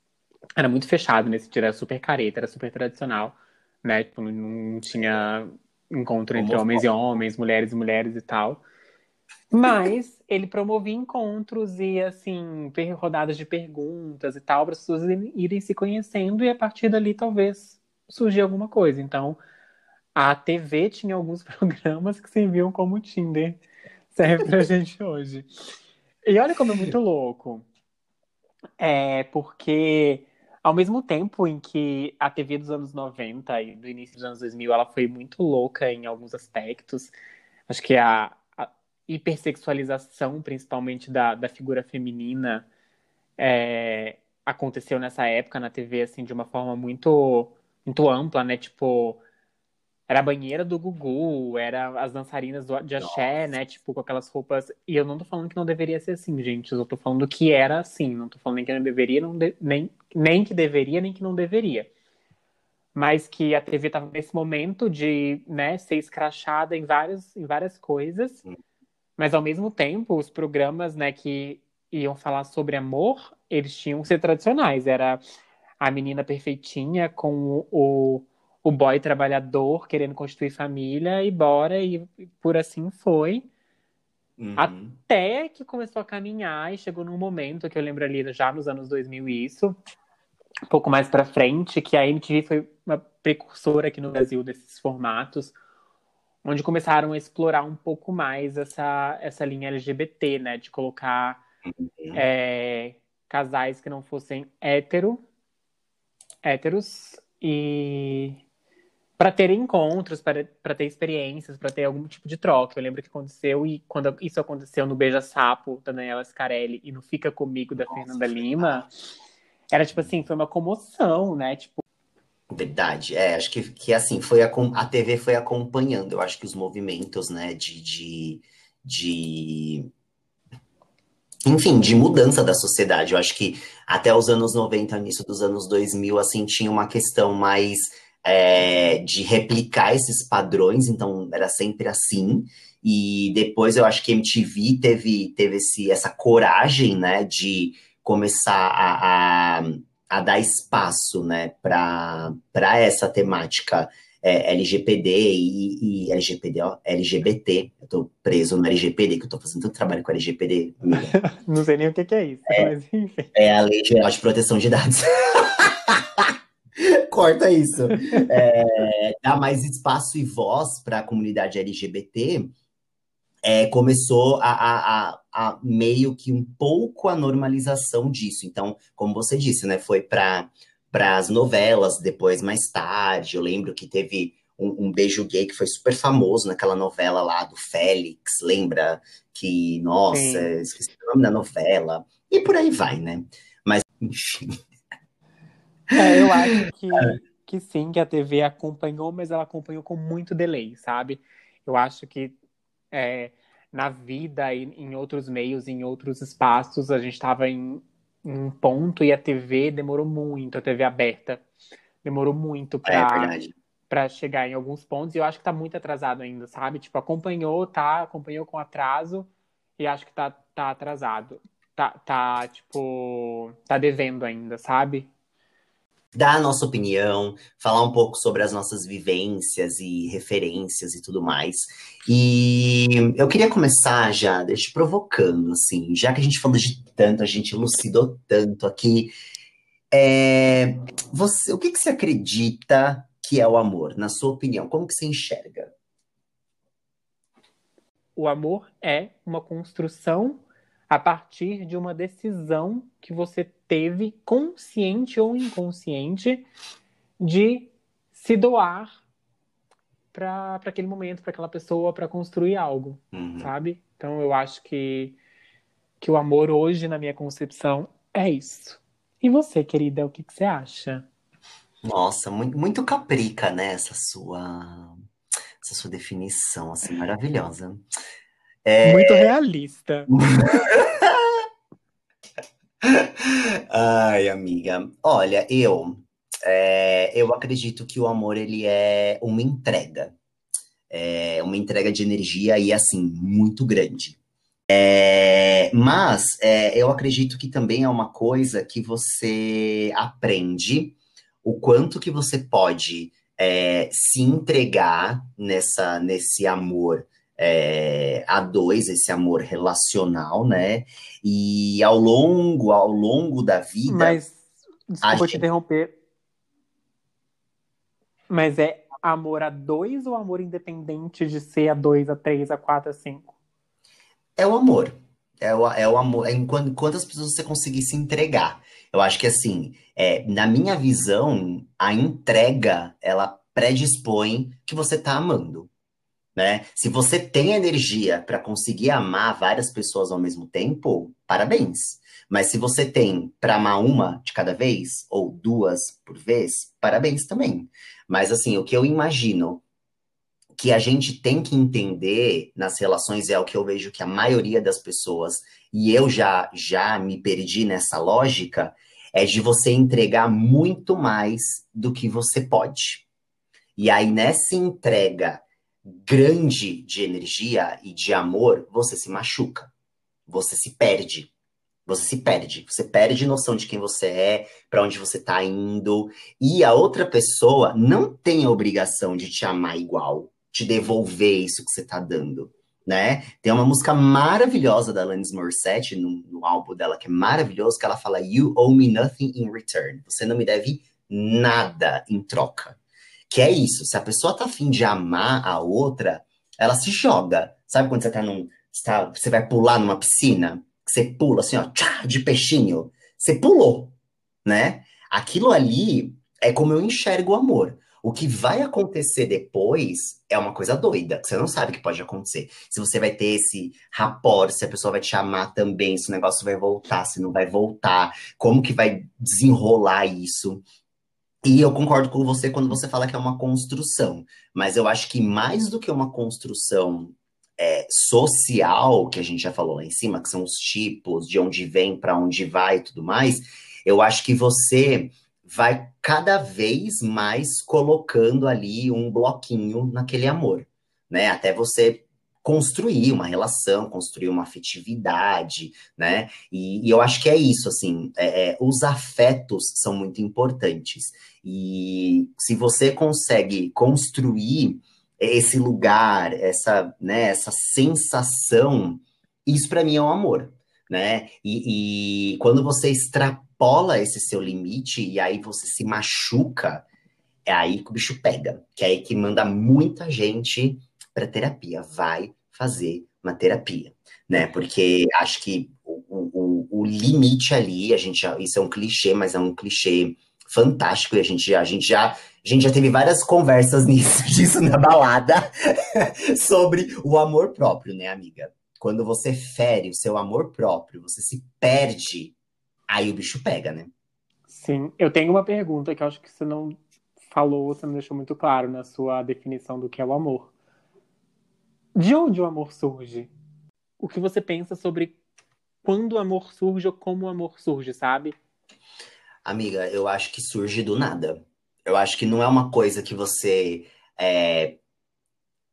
Era muito fechado nesse dia, era super careta, era super tradicional, né? Tipo, não tinha encontro entre homens e homens, mulheres e mulheres e tal. Mas ele promovia encontros e, assim, rodadas de perguntas e tal, para as pessoas irem se conhecendo e a partir dali talvez surgir alguma coisa. Então, a TV tinha alguns programas que serviam como Tinder, serve pra gente hoje. E olha como é muito louco. É porque, ao mesmo tempo em que a TV dos anos 90 e do início dos anos 2000 ela foi muito louca em alguns aspectos, acho que a, hipersexualização, principalmente da, da figura feminina, é, aconteceu nessa época na TV, assim, de uma forma muito, muito ampla, né? Tipo, era a banheira do Gugu, era as dançarinas do, de axé, Nossa. né? Tipo, com aquelas roupas. E eu não tô falando que não deveria ser assim, gente. Eu tô falando que era assim. Não tô falando nem que não deveria, não de... nem, nem que deveria, nem que não deveria. Mas que a TV tava nesse momento de né, ser escrachada em várias, em várias coisas. Hum. Mas ao mesmo tempo, os programas, né, que iam falar sobre amor, eles tinham que ser tradicionais. Era a menina perfeitinha com o, o boy trabalhador querendo constituir família e bora, e por assim foi. Uhum. Até que começou a caminhar e chegou num momento que eu lembro ali já nos anos 2000 isso, um pouco mais para frente, que a MTV foi uma precursora aqui no Brasil desses formatos onde começaram a explorar um pouco mais essa, essa linha LGBT, né? De colocar uhum. é, casais que não fossem hétero, héteros e para ter encontros, para ter experiências, para ter algum tipo de troca. Eu lembro que aconteceu e quando isso aconteceu no Beija Sapo da Daniela Scarelli e no Fica Comigo da Nossa, Fernanda Lima, era tipo assim, foi uma comoção, né? Tipo, Verdade, é, acho que, que assim, foi a, a TV foi acompanhando, eu acho que os movimentos, né, de, de, de, enfim, de mudança da sociedade, eu acho que até os anos 90, início dos anos 2000, assim, tinha uma questão mais é, de replicar esses padrões, então era sempre assim. E depois eu acho que MTV teve, teve esse, essa coragem, né, de começar a, a, a dar espaço, né, para essa temática é, LGPD e, e LGPD, ó, LGBT. Eu tô preso no LGPD, que eu tô fazendo tanto trabalho com LGPD. Não sei nem o que, que é isso, é, mas enfim. É a Lei Geral de Proteção de Dados. Corta isso. É, dá mais espaço e voz para a comunidade LGBT. É, começou a, a, a, a, meio que um pouco a normalização disso. Então, como você disse, né, foi para as novelas depois, mais tarde. Eu lembro que teve um, um, beijo gay que foi super famoso naquela novela lá do Félix, lembra? Que, nossa, Sim. esqueci o nome da novela. E por aí vai, né? Mas, enfim. É, eu acho que, que sim, que a TV acompanhou, mas ela acompanhou com muito delay, sabe? Eu acho que é, na vida e em outros meios, em outros espaços, a gente estava em um ponto e a TV demorou muito, a TV aberta demorou muito para é para chegar em alguns pontos e eu acho que está muito atrasado ainda, sabe? Tipo, acompanhou, tá, acompanhou com atraso e acho que tá, tá atrasado. Tá, tá, tipo, tá devendo ainda, sabe? Dar a nossa opinião, falar um pouco sobre as nossas vivências e referências e tudo mais. E eu queria começar já, deixa provocando, assim, já que a gente falou de tanto, a gente elucidou tanto aqui. É, você, o que, que você acredita que é o amor, na sua opinião? Como que você enxerga? O amor é uma construção a partir de uma decisão que você teve, consciente ou inconsciente, de se doar para aquele momento, para aquela pessoa, para construir algo, uhum. sabe? Então eu acho que, que o amor hoje, na minha concepção, é isso. E você, querida, o que, que você acha? Nossa, muito, muito caprica, né? Essa sua, essa sua definição, assim, maravilhosa. É... Muito realista. Ai, amiga. Olha, eu é, eu acredito que o amor ele é uma entrega, é uma entrega de energia e assim muito grande. É, mas é, eu acredito que também é uma coisa que você aprende o quanto que você pode é, se entregar nessa nesse amor é, a dois, esse amor relacional, né? E ao longo, ao longo da vida. Mas, desculpa gente... te interromper. Mas é amor a dois ou amor independente de ser a dois, a três, a quatro, a cinco? É o amor. É o, é o amor. É enquanto, quantas pessoas você conseguir se entregar. Eu acho que, assim, é, na minha visão, a entrega, ela predispõe que você tá amando né? Se você tem energia para conseguir amar várias pessoas ao mesmo tempo, parabéns. Mas se você tem para amar uma de cada vez ou duas por vez, parabéns também. Mas assim, o que eu imagino que a gente tem que entender nas relações é o que eu vejo que a maioria das pessoas e eu já já me perdi nessa lógica é de você entregar muito mais do que você pode. E aí nessa entrega grande de energia e de amor, você se machuca. Você se perde. Você se perde. Você perde noção de quem você é, para onde você tá indo. E a outra pessoa não tem a obrigação de te amar igual, te devolver isso que você tá dando. Né? Tem uma música maravilhosa da Alanis Morissette no, no álbum dela que é maravilhoso, que ela fala You owe me nothing in return. Você não me deve nada em troca. Que é isso, se a pessoa tá afim de amar a outra, ela se joga. Sabe quando você tá num. Você, tá, você vai pular numa piscina? Você pula assim, ó, tchá, de peixinho. Você pulou, né? Aquilo ali é como eu enxergo o amor. O que vai acontecer depois é uma coisa doida, que você não sabe o que pode acontecer. Se você vai ter esse rapport, se a pessoa vai te amar também, se o negócio vai voltar, se não vai voltar, como que vai desenrolar isso. E eu concordo com você quando você fala que é uma construção, mas eu acho que mais do que uma construção é, social, que a gente já falou lá em cima, que são os tipos, de onde vem, para onde vai e tudo mais, eu acho que você vai cada vez mais colocando ali um bloquinho naquele amor, né? Até você construir uma relação, construir uma afetividade, né? E, e eu acho que é isso, assim, é, é, os afetos são muito importantes. E se você consegue construir esse lugar, essa, né, essa sensação, isso para mim é um amor, né? E, e quando você extrapola esse seu limite e aí você se machuca, é aí que o bicho pega, que é aí que manda muita gente para terapia. Vai fazer uma terapia, né? Porque acho que o, o, o limite ali, a gente já, isso é um clichê, mas é um clichê fantástico e a gente a gente já, a gente já teve várias conversas nisso, disso na balada sobre o amor próprio, né, amiga? Quando você fere o seu amor próprio, você se perde, aí o bicho pega, né? Sim, eu tenho uma pergunta que eu acho que você não falou, você não deixou muito claro na sua definição do que é o amor. De onde o amor surge? O que você pensa sobre quando o amor surge ou como o amor surge, sabe? Amiga, eu acho que surge do nada. Eu acho que não é uma coisa que você é,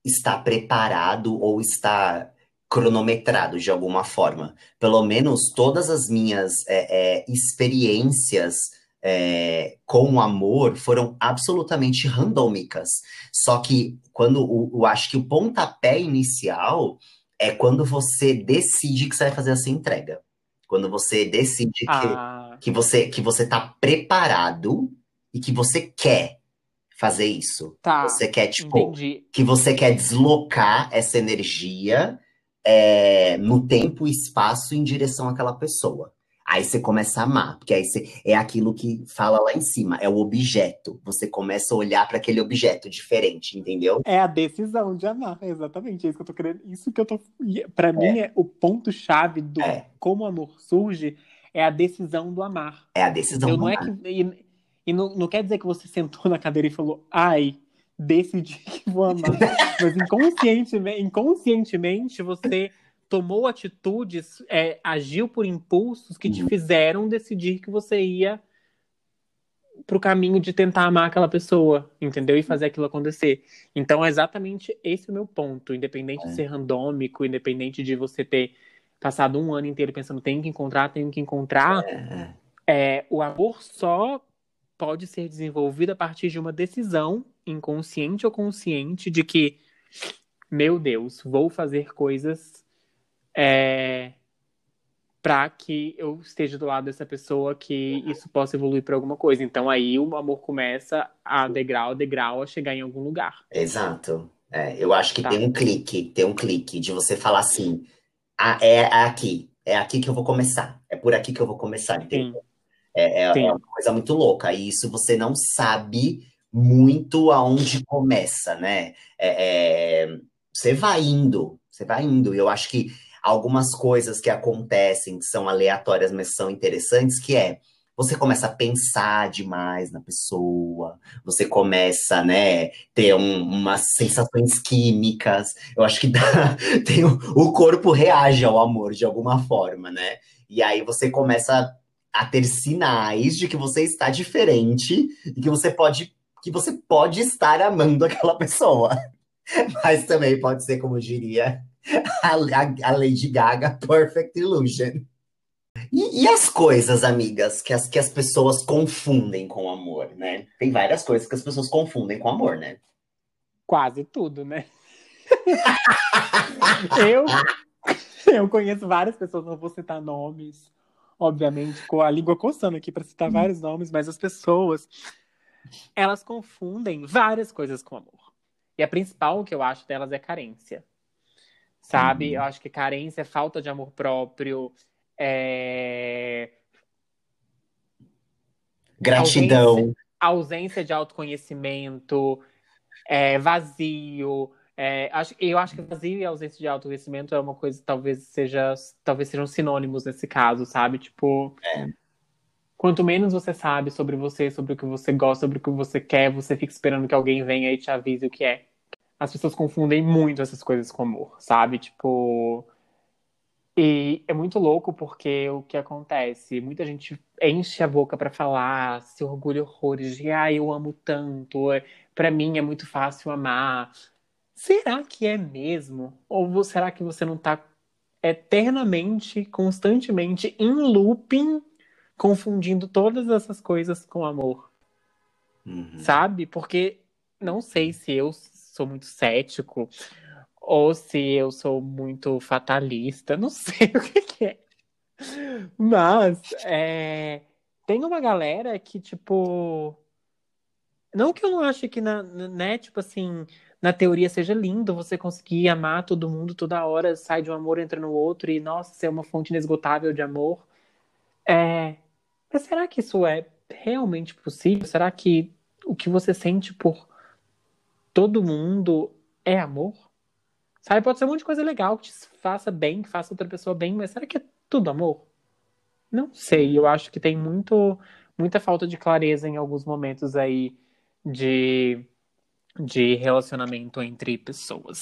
está preparado ou está cronometrado de alguma forma. Pelo menos todas as minhas é, é, experiências é, com o amor foram absolutamente randômicas. Só que quando eu acho que o pontapé inicial é quando você decide que você vai fazer essa entrega. Quando você decide que, ah. que você que você está preparado e que você quer fazer isso. Tá. Você quer, tipo, Entendi. que você quer deslocar essa energia é, no tempo e espaço em direção àquela pessoa. Aí você começa a amar, porque aí você, é aquilo que fala lá em cima, é o objeto. Você começa a olhar para aquele objeto diferente, entendeu? É a decisão de amar, exatamente. É isso que eu tô querendo. Isso que eu tô. Para é. mim, é o ponto-chave do é. como o amor surge é a decisão do amar. É a decisão eu, do não amar. É que, e, e não, não quer dizer que você sentou na cadeira e falou, ai, decidi que vou amar. Mas inconscientemente, inconscientemente você tomou atitudes, é, agiu por impulsos que te uhum. fizeram decidir que você ia pro caminho de tentar amar aquela pessoa, entendeu? E fazer aquilo acontecer. Então, é exatamente esse o meu ponto. Independente é. de ser randômico, independente de você ter passado um ano inteiro pensando, tenho que encontrar, tenho que encontrar, é. É, o amor só pode ser desenvolvido a partir de uma decisão inconsciente ou consciente de que, meu Deus, vou fazer coisas é, para que eu esteja do lado dessa pessoa que isso possa evoluir para alguma coisa. Então aí o amor começa a degrau degrau a chegar em algum lugar. Exato. É, eu acho que tá. tem um clique, tem um clique de você falar assim, ah, é aqui, é aqui que eu vou começar, é por aqui que eu vou começar, entendeu? É, é, é, uma coisa muito louca, e isso você não sabe muito aonde começa, né? É, é, você vai indo, você vai indo, e eu acho que algumas coisas que acontecem que são aleatórias, mas são interessantes, que é você começa a pensar demais na pessoa, você começa, né, ter um, umas sensações químicas. Eu acho que dá, tem o, corpo reage ao amor de alguma forma, né? E aí você começa a ter sinais de que você está diferente e que você pode que você pode estar amando aquela pessoa. Mas também pode ser, como diria a, a, a Lady Gaga, Perfect Illusion. E, e, as coisas, amigas, que as, que as pessoas confundem com amor, né? Tem várias coisas que as pessoas confundem com amor, né? Quase tudo, né? eu, eu conheço várias pessoas, não vou citar nomes, obviamente, com a língua coçando aqui para citar vários nomes, mas as pessoas, elas confundem várias coisas com amor. E a principal que eu acho delas é carência sabe? Uhum. Eu acho que carência é falta de amor próprio, é... Gratidão. Ausência, ausência de autoconhecimento, é, vazio. É, acho, eu acho que vazio e ausência de autoconhecimento é uma coisa talvez seja talvez sejam sinônimos nesse caso, sabe? Tipo, é. quanto menos você sabe sobre você, sobre o que você gosta, sobre o que você quer, você fica esperando que alguém venha e te avise o que é as pessoas confundem muito essas coisas com amor, sabe? Tipo. E é muito louco porque o que acontece? Muita gente enche a boca para falar, se orgulha horrores de, ah, eu amo tanto, é, para mim é muito fácil amar. Será que é mesmo? Ou será que você não tá eternamente, constantemente, em looping, confundindo todas essas coisas com amor? Uhum. Sabe? Porque não sei se eu sou muito cético ou se eu sou muito fatalista, não sei o que, que é. Mas é, tem uma galera que, tipo. Não que eu não ache que, na, né, tipo assim, na teoria seja lindo você conseguir amar todo mundo toda hora, sai de um amor, entra no outro e, nossa, ser uma fonte inesgotável de amor. É, mas será que isso é realmente possível? Será que o que você sente por todo mundo é amor? Sabe, pode ser um monte de coisa legal que te faça bem, que faça outra pessoa bem, mas será que é tudo amor? Não sei, eu acho que tem muito, muita falta de clareza em alguns momentos aí de, de relacionamento entre pessoas.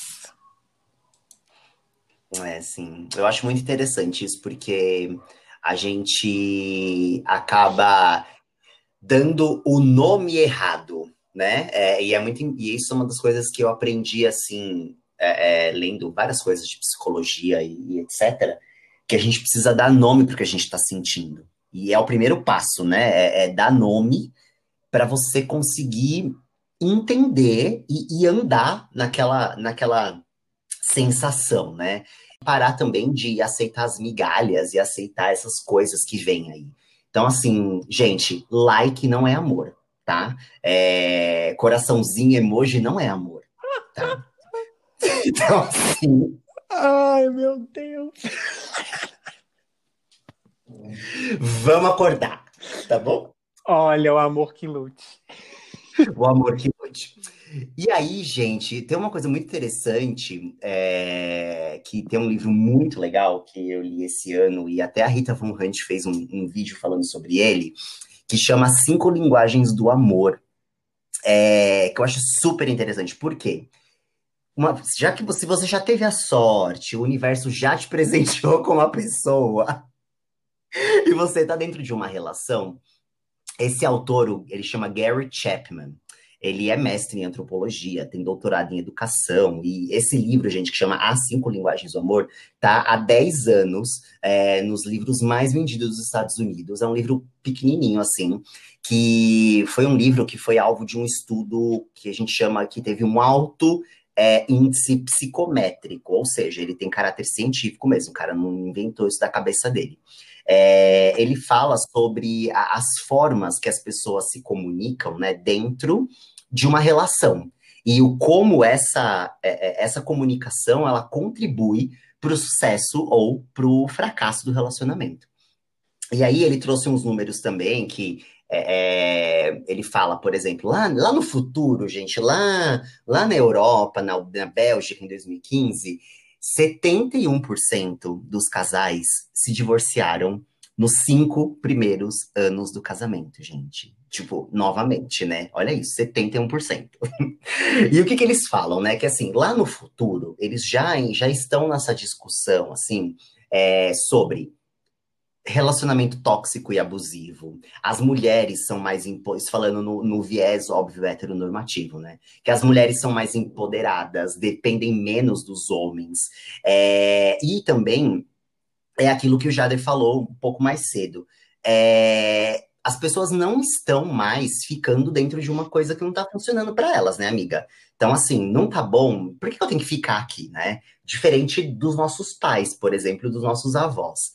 É, sim. Eu acho muito interessante isso, porque a gente acaba dando o nome errado, né? É, e é muito e isso é uma das coisas que eu aprendi assim é, é, lendo várias coisas de psicologia e, e, etc, que a gente precisa dar nome para o que a gente está sentindo. E é o primeiro passo, né? É, é dar nome para você conseguir entender e, e, andar naquela, naquela sensação, né? Parar também de aceitar as migalhas e aceitar essas coisas que vêm aí. Então, assim, gente, like não é amor, tá? É, coraçãozinho, emoji não é amor, tá? Então, assim. Ai, meu Deus. Vamos acordar, tá bom? Olha, o amor que lute. O amor que lute. E aí, gente, tem uma coisa muito interessante, é, que tem um livro muito legal que eu li esse ano, e até a Rita Von Hunt fez um, um vídeo falando sobre ele, que chama Cinco Linguagens do Amor. É, que eu acho super interessante. Por quê? uma, já que você, você já teve a sorte, o universo já te presenteou com uma pessoa e você está dentro de uma relação, esse autor, ele chama Gary Chapman. Ele é mestre em antropologia, tem doutorado em educação, e esse livro, gente, que chama As Cinco Linguagens do Amor, tá há 10 anos é, nos livros mais vendidos dos Estados Unidos. É um livro pequenininho, assim, que foi um livro que foi alvo de um estudo que a gente chama, que teve um alto é, índice psicométrico, ou seja, ele tem caráter científico mesmo, o cara não inventou isso da cabeça dele. É, ele fala sobre a, as formas que as pessoas se comunicam né, dentro de uma relação e o como essa, é, é, essa comunicação ela contribui para o sucesso ou para o fracasso do relacionamento. E aí ele trouxe uns números também que é, é, ele fala, por exemplo, lá, lá no futuro, gente, lá, lá na Europa, na, na Bélgica, em 2015, 71% dos casais se divorciaram nos cinco primeiros anos do casamento, gente. Tipo, novamente, né? Olha isso, 71%. e o que, que eles falam, né? Que assim, lá no futuro, eles já, já estão nessa discussão, assim, é, sobre relacionamento tóxico e abusivo. As mulheres são mais impostas, falando no, no, viés óbvio heteronormativo, né? Que as mulheres são mais empoderadas, dependem menos dos homens. É, e também é aquilo que o Jader falou um pouco mais cedo. É, as pessoas não estão mais ficando dentro de uma coisa que não tá funcionando para elas, né, amiga? Então, assim, não tá bom, por que eu tenho que ficar aqui, né? Diferente dos nossos pais, por exemplo, dos nossos avós.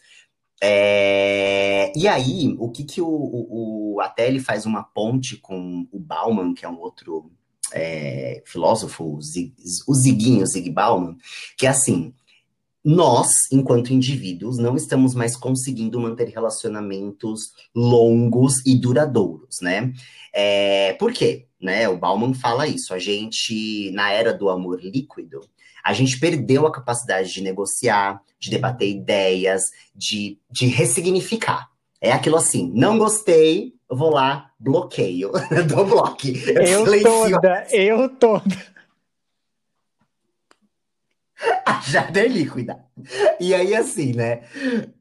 É, e aí, o que que o, o, o, até ele faz uma ponte com o Bauman, que é um outro é, filósofo, o, Zig, o Ziguinho, Zig Bauman, que é assim, nós, enquanto indivíduos, não estamos mais conseguindo manter relacionamentos longos e duradouros, né? É, por quê? Né, o Bauman fala isso. A gente, na era do amor líquido, a gente perdeu a capacidade de negociar, de debater ideias, de, de ressignificar. É aquilo assim, não gostei, eu vou lá, bloqueio, dou bloque. Eu, eu toda, eu toda. A Jade é líquida. E aí, assim, né?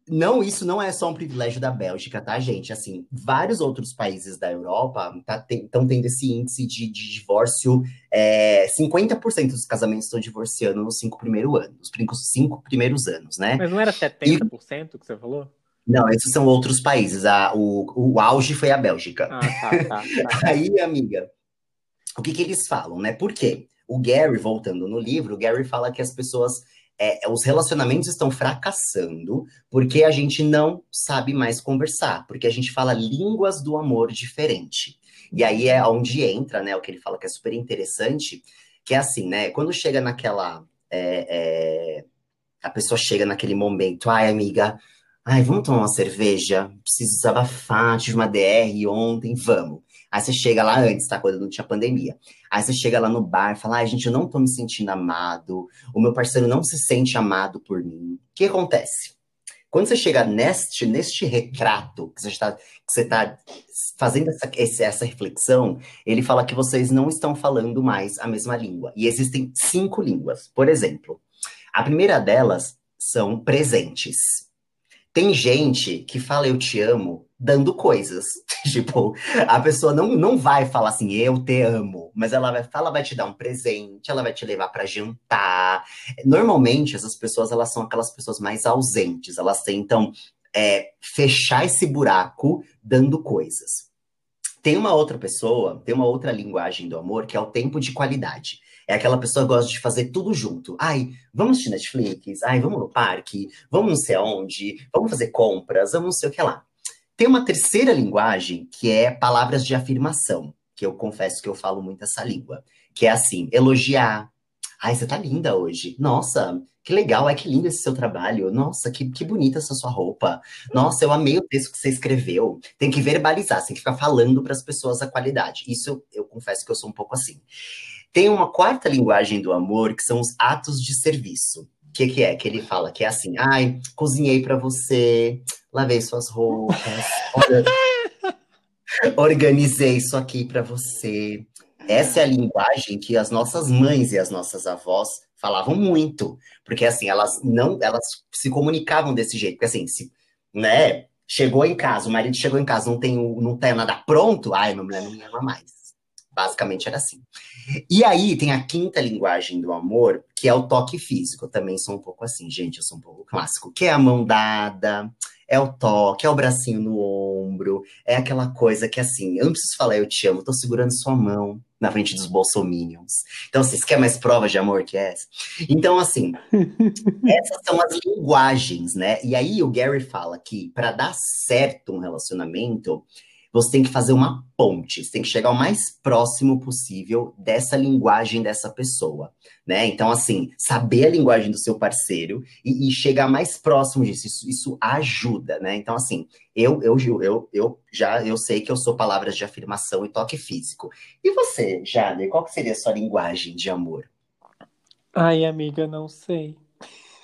Não, isso não é só um privilégio da Bélgica, tá, gente? Assim, vários outros países da Europa estão tá, tendo esse índice de, de divórcio. É, 50% dos casamentos estão divorciando nos cinco primeiros anos, nos cinco primeiros anos, né? Mas não era 70% e... que você falou? Não, esses são outros países. A, o, o auge foi a Bélgica. Ah, tá, tá, tá. Aí, amiga, o que, que eles falam, né? Por quê? O Gary, voltando no livro, o Gary fala que as pessoas. É, os relacionamentos estão fracassando porque a gente não sabe mais conversar, porque a gente fala línguas do amor diferente. E aí é onde entra, né, o que ele fala que é super interessante, que é assim, né, quando chega naquela. É, é, a pessoa chega naquele momento, ai, amiga, ai, vamos tomar uma cerveja? Preciso desabafar, tive uma DR ontem, vamos. Aí você chega lá antes, tá? Quando não tinha pandemia. Aí você chega lá no bar e fala: ai, gente, eu não tô me sentindo amado. O meu parceiro não se sente amado por mim. O que acontece? Quando você chega neste, neste retrato, que você está, tá fazendo essa, essa reflexão, ele fala que vocês não estão falando mais a mesma língua. E existem cinco línguas. Por exemplo, a primeira delas são presentes. Tem gente que fala eu te amo dando coisas. tipo, a pessoa não, não vai falar assim, eu te amo, mas ela vai, ela vai te dar um presente, ela vai te levar para jantar. Normalmente, essas pessoas, elas são aquelas pessoas mais ausentes, elas tentam é, fechar esse buraco dando coisas. Tem uma outra pessoa, tem uma outra linguagem do amor, que é o tempo de qualidade. É aquela pessoa que gosta de fazer tudo junto. Ai, vamos assistir Netflix, ai, vamos no parque, vamos não sei aonde, vamos fazer compras, vamos não sei o que lá. Tem uma terceira linguagem que é palavras de afirmação, que eu confesso que eu falo muito essa língua, que é assim, elogiar. Ai, você tá linda hoje. Nossa, que legal, ai que lindo esse seu trabalho. Nossa, que, que bonita essa sua roupa. Nossa, eu amei o texto que você escreveu. Tem que verbalizar, tem que ficar falando para as pessoas a qualidade. Isso eu, eu confesso que eu sou um pouco assim. Tem uma quarta linguagem do amor, que são os atos de serviço que, que é? Que ele fala que é assim, ai, cozinhei para você, lavei suas roupas, organizei isso aqui para você. Essa é a linguagem que as nossas mães e as nossas avós falavam muito, porque assim, elas não, elas se comunicavam desse jeito, porque assim, se, né, chegou em casa, o marido chegou em casa, não tem, não tem nada pronto, ai, não me ama mais. Basicamente era assim. E aí tem a quinta linguagem do amor, que é o toque físico. Eu também sou um pouco assim, gente, eu sou um pouco clássico. Que é a mão dada, é o toque, é o bracinho no ombro, é aquela coisa que assim, eu não preciso falar eu te amo, tô segurando sua mão na frente dos bolsominions. Então, assim, você quer mais prova de amor que essa? Então, assim, essas são as linguagens, né? E aí o Gary fala que para dar certo um relacionamento, você tem que fazer uma ponte, você tem que chegar o mais próximo possível dessa linguagem dessa pessoa, né? Então, assim, saber a linguagem do seu parceiro e, e chegar mais próximo disso, isso, isso, ajuda, né? Então, assim, eu, eu, eu, eu já eu sei que eu sou palavras de afirmação e toque físico. E você, Jane, qual seria a sua linguagem de amor? Ai, amiga, não sei.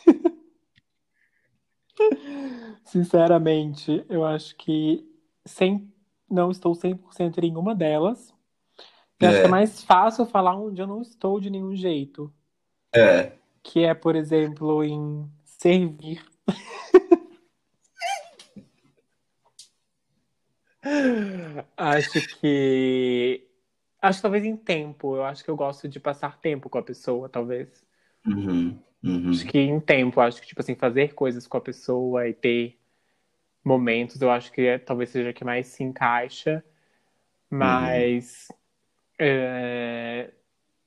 Sinceramente, eu acho que sem não estou 100% em nenhuma delas. E é. acho que é mais fácil falar onde eu não estou de nenhum jeito. É. Que é, por exemplo, em servir. acho que. Acho que talvez em tempo. Eu acho que eu gosto de passar tempo com a pessoa, talvez. Uhum, uhum. Acho que em tempo, acho que, tipo assim, fazer coisas com a pessoa e ter momentos, eu acho que é, talvez seja que mais se encaixa, mas uhum. é,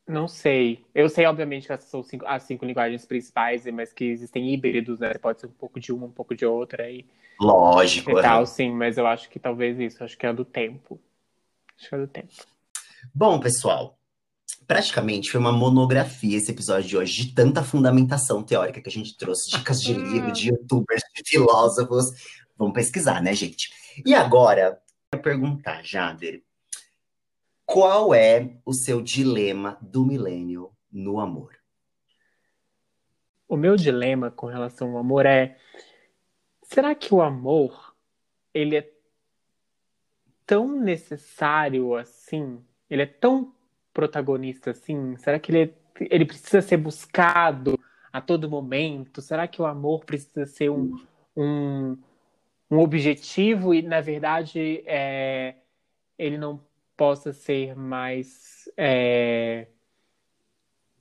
não sei. Eu sei, obviamente, que essas são cinco, as cinco linguagens principais, mas que existem híbridos, né? Pode ser um pouco de uma, um pouco de outra aí. Lógico. E tal, sim, mas eu acho que talvez isso, acho que é do tempo. Acho que é do tempo. Bom, pessoal, praticamente foi uma monografia esse episódio de hoje, de tanta fundamentação teórica que a gente trouxe, dicas de livro, de youtubers, de filósofos. Vamos pesquisar, né, gente? E agora, eu perguntar, Jader, qual é o seu dilema do milênio no amor? O meu dilema com relação ao amor é: será que o amor ele é tão necessário assim? Ele é tão protagonista assim? Será que ele, é, ele precisa ser buscado a todo momento? Será que o amor precisa ser um, um, um objetivo e, na verdade, é, ele não possa ser mais é,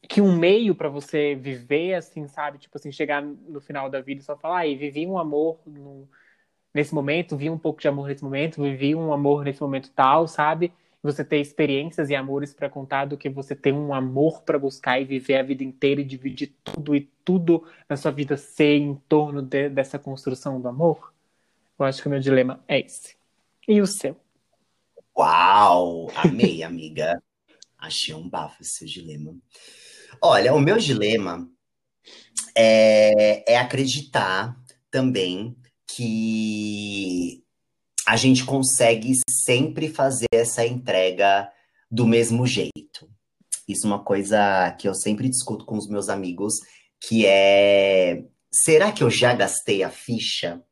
que um meio para você viver, assim, sabe? Tipo assim, chegar no final da vida e só falar, ai, vivi um amor nesse momento, vi um pouco de amor nesse momento, vivi um amor nesse momento tal, sabe? Você ter experiências e amores para contar do que você ter um amor para buscar e viver a vida inteira e dividir tudo e tudo na sua vida ser em torno de, dessa construção do amor. Eu acho que o meu dilema é esse. E o seu? Uau! Amei, amiga. Achei um bafo esse seu dilema. Olha, o meu dilema é, é acreditar também que a gente consegue sempre fazer essa entrega do mesmo jeito. Isso é uma coisa que eu sempre discuto com os meus amigos, que é será que eu já gastei a ficha?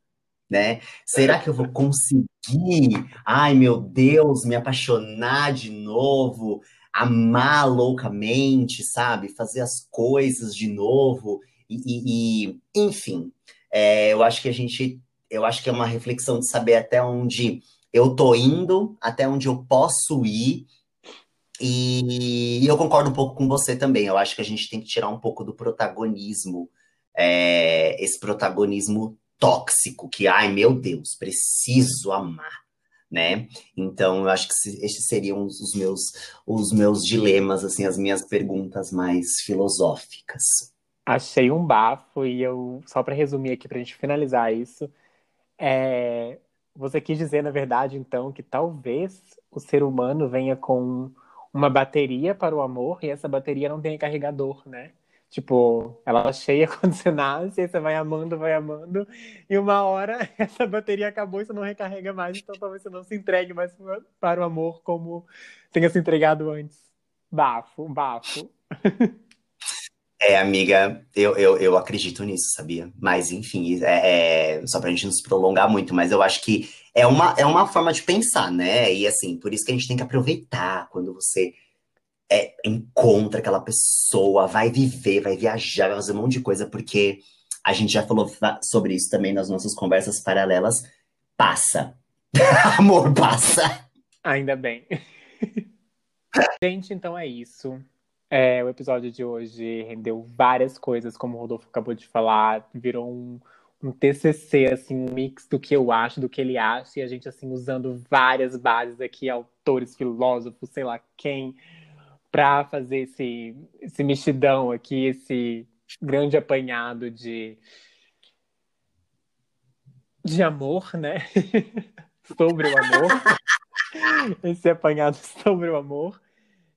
Né? Será que eu vou conseguir, ai meu Deus, me apaixonar de novo, amar loucamente, sabe? Fazer as coisas de novo e, e, e enfim, é, eu acho que a gente eu acho que é uma reflexão de saber até onde eu tô indo, até onde eu posso ir. E, eu concordo um pouco com você também. Eu acho que a gente tem que tirar um pouco do protagonismo, é, esse protagonismo tóxico, que, ai meu Deus, preciso amar, né? Então, eu acho que esses seriam os meus, os meus dilemas, assim, as minhas perguntas mais filosóficas. Achei um bafo e eu, só para resumir aqui, para a gente finalizar isso, é, você quis dizer, na verdade, então, que talvez o ser humano venha com uma bateria para o amor e essa bateria não tenha carregador, né? Tipo, ela cheia quando você nasce, aí você vai amando, vai amando, e uma hora essa bateria acabou e você não recarrega mais, então talvez você não se entregue mais para o amor como tenha se entregado antes. Bafo, bafo. É, amiga, eu, eu, eu acredito nisso, sabia? Mas, enfim, é, é, só pra gente não se prolongar muito, mas eu acho que é uma, é uma forma de pensar, né? E, assim, por isso que a gente tem que aproveitar quando você é, encontra aquela pessoa, vai viver, vai viajar, vai fazer um monte de coisa, porque a gente já falou sobre isso também nas nossas conversas paralelas. Passa. Amor, passa. Ainda bem. gente, então é isso. É, o episódio de hoje rendeu várias coisas, como o Rodolfo acabou de falar, virou um, um TCC, assim, um mix do que eu acho, do que ele acha, e a gente, assim, usando várias bases aqui, autores, filósofos, sei lá quem, para fazer esse, esse mexidão aqui, esse grande apanhado de, de amor, né? sobre o amor. esse apanhado sobre o amor.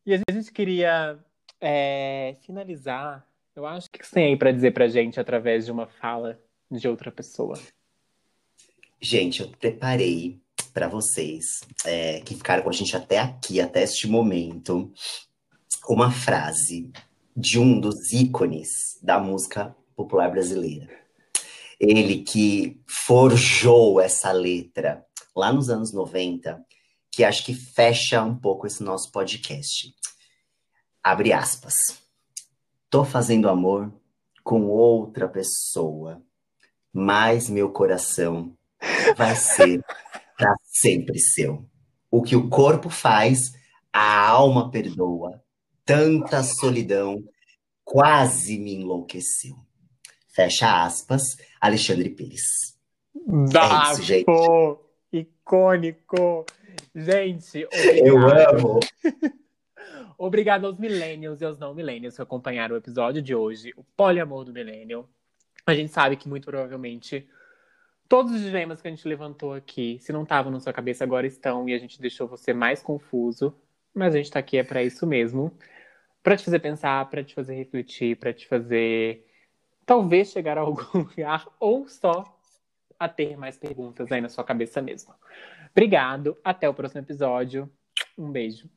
E a gente queria é, finalizar, eu acho que você tem aí para dizer pra gente através de uma fala de outra pessoa. Gente, eu preparei para vocês é, que ficaram com a gente até aqui, até este momento, uma frase de um dos ícones da música popular brasileira. Ele que forjou essa letra lá nos anos 90, que acho que fecha um pouco esse nosso podcast. Abre aspas. Tô fazendo amor com outra pessoa, mas meu coração vai ser para sempre seu. O que o corpo faz, a alma perdoa. Tanta solidão quase me enlouqueceu. Fecha aspas, Alexandre Pires. Bafo, é isso, gente. Icônico. Gente, obrigado. eu amo. Obrigado aos millennials e aos não millennials que acompanharam o episódio de hoje, o poliamor do millennial. A gente sabe que muito provavelmente todos os dilemas que a gente levantou aqui, se não estavam na sua cabeça, agora estão e a gente deixou você mais confuso. Mas a gente tá aqui é para isso mesmo, para te fazer pensar, para te fazer refletir, para te fazer talvez chegar a algum lugar ou só a ter mais perguntas aí na sua cabeça mesmo. Obrigado, até o próximo episódio. Um beijo.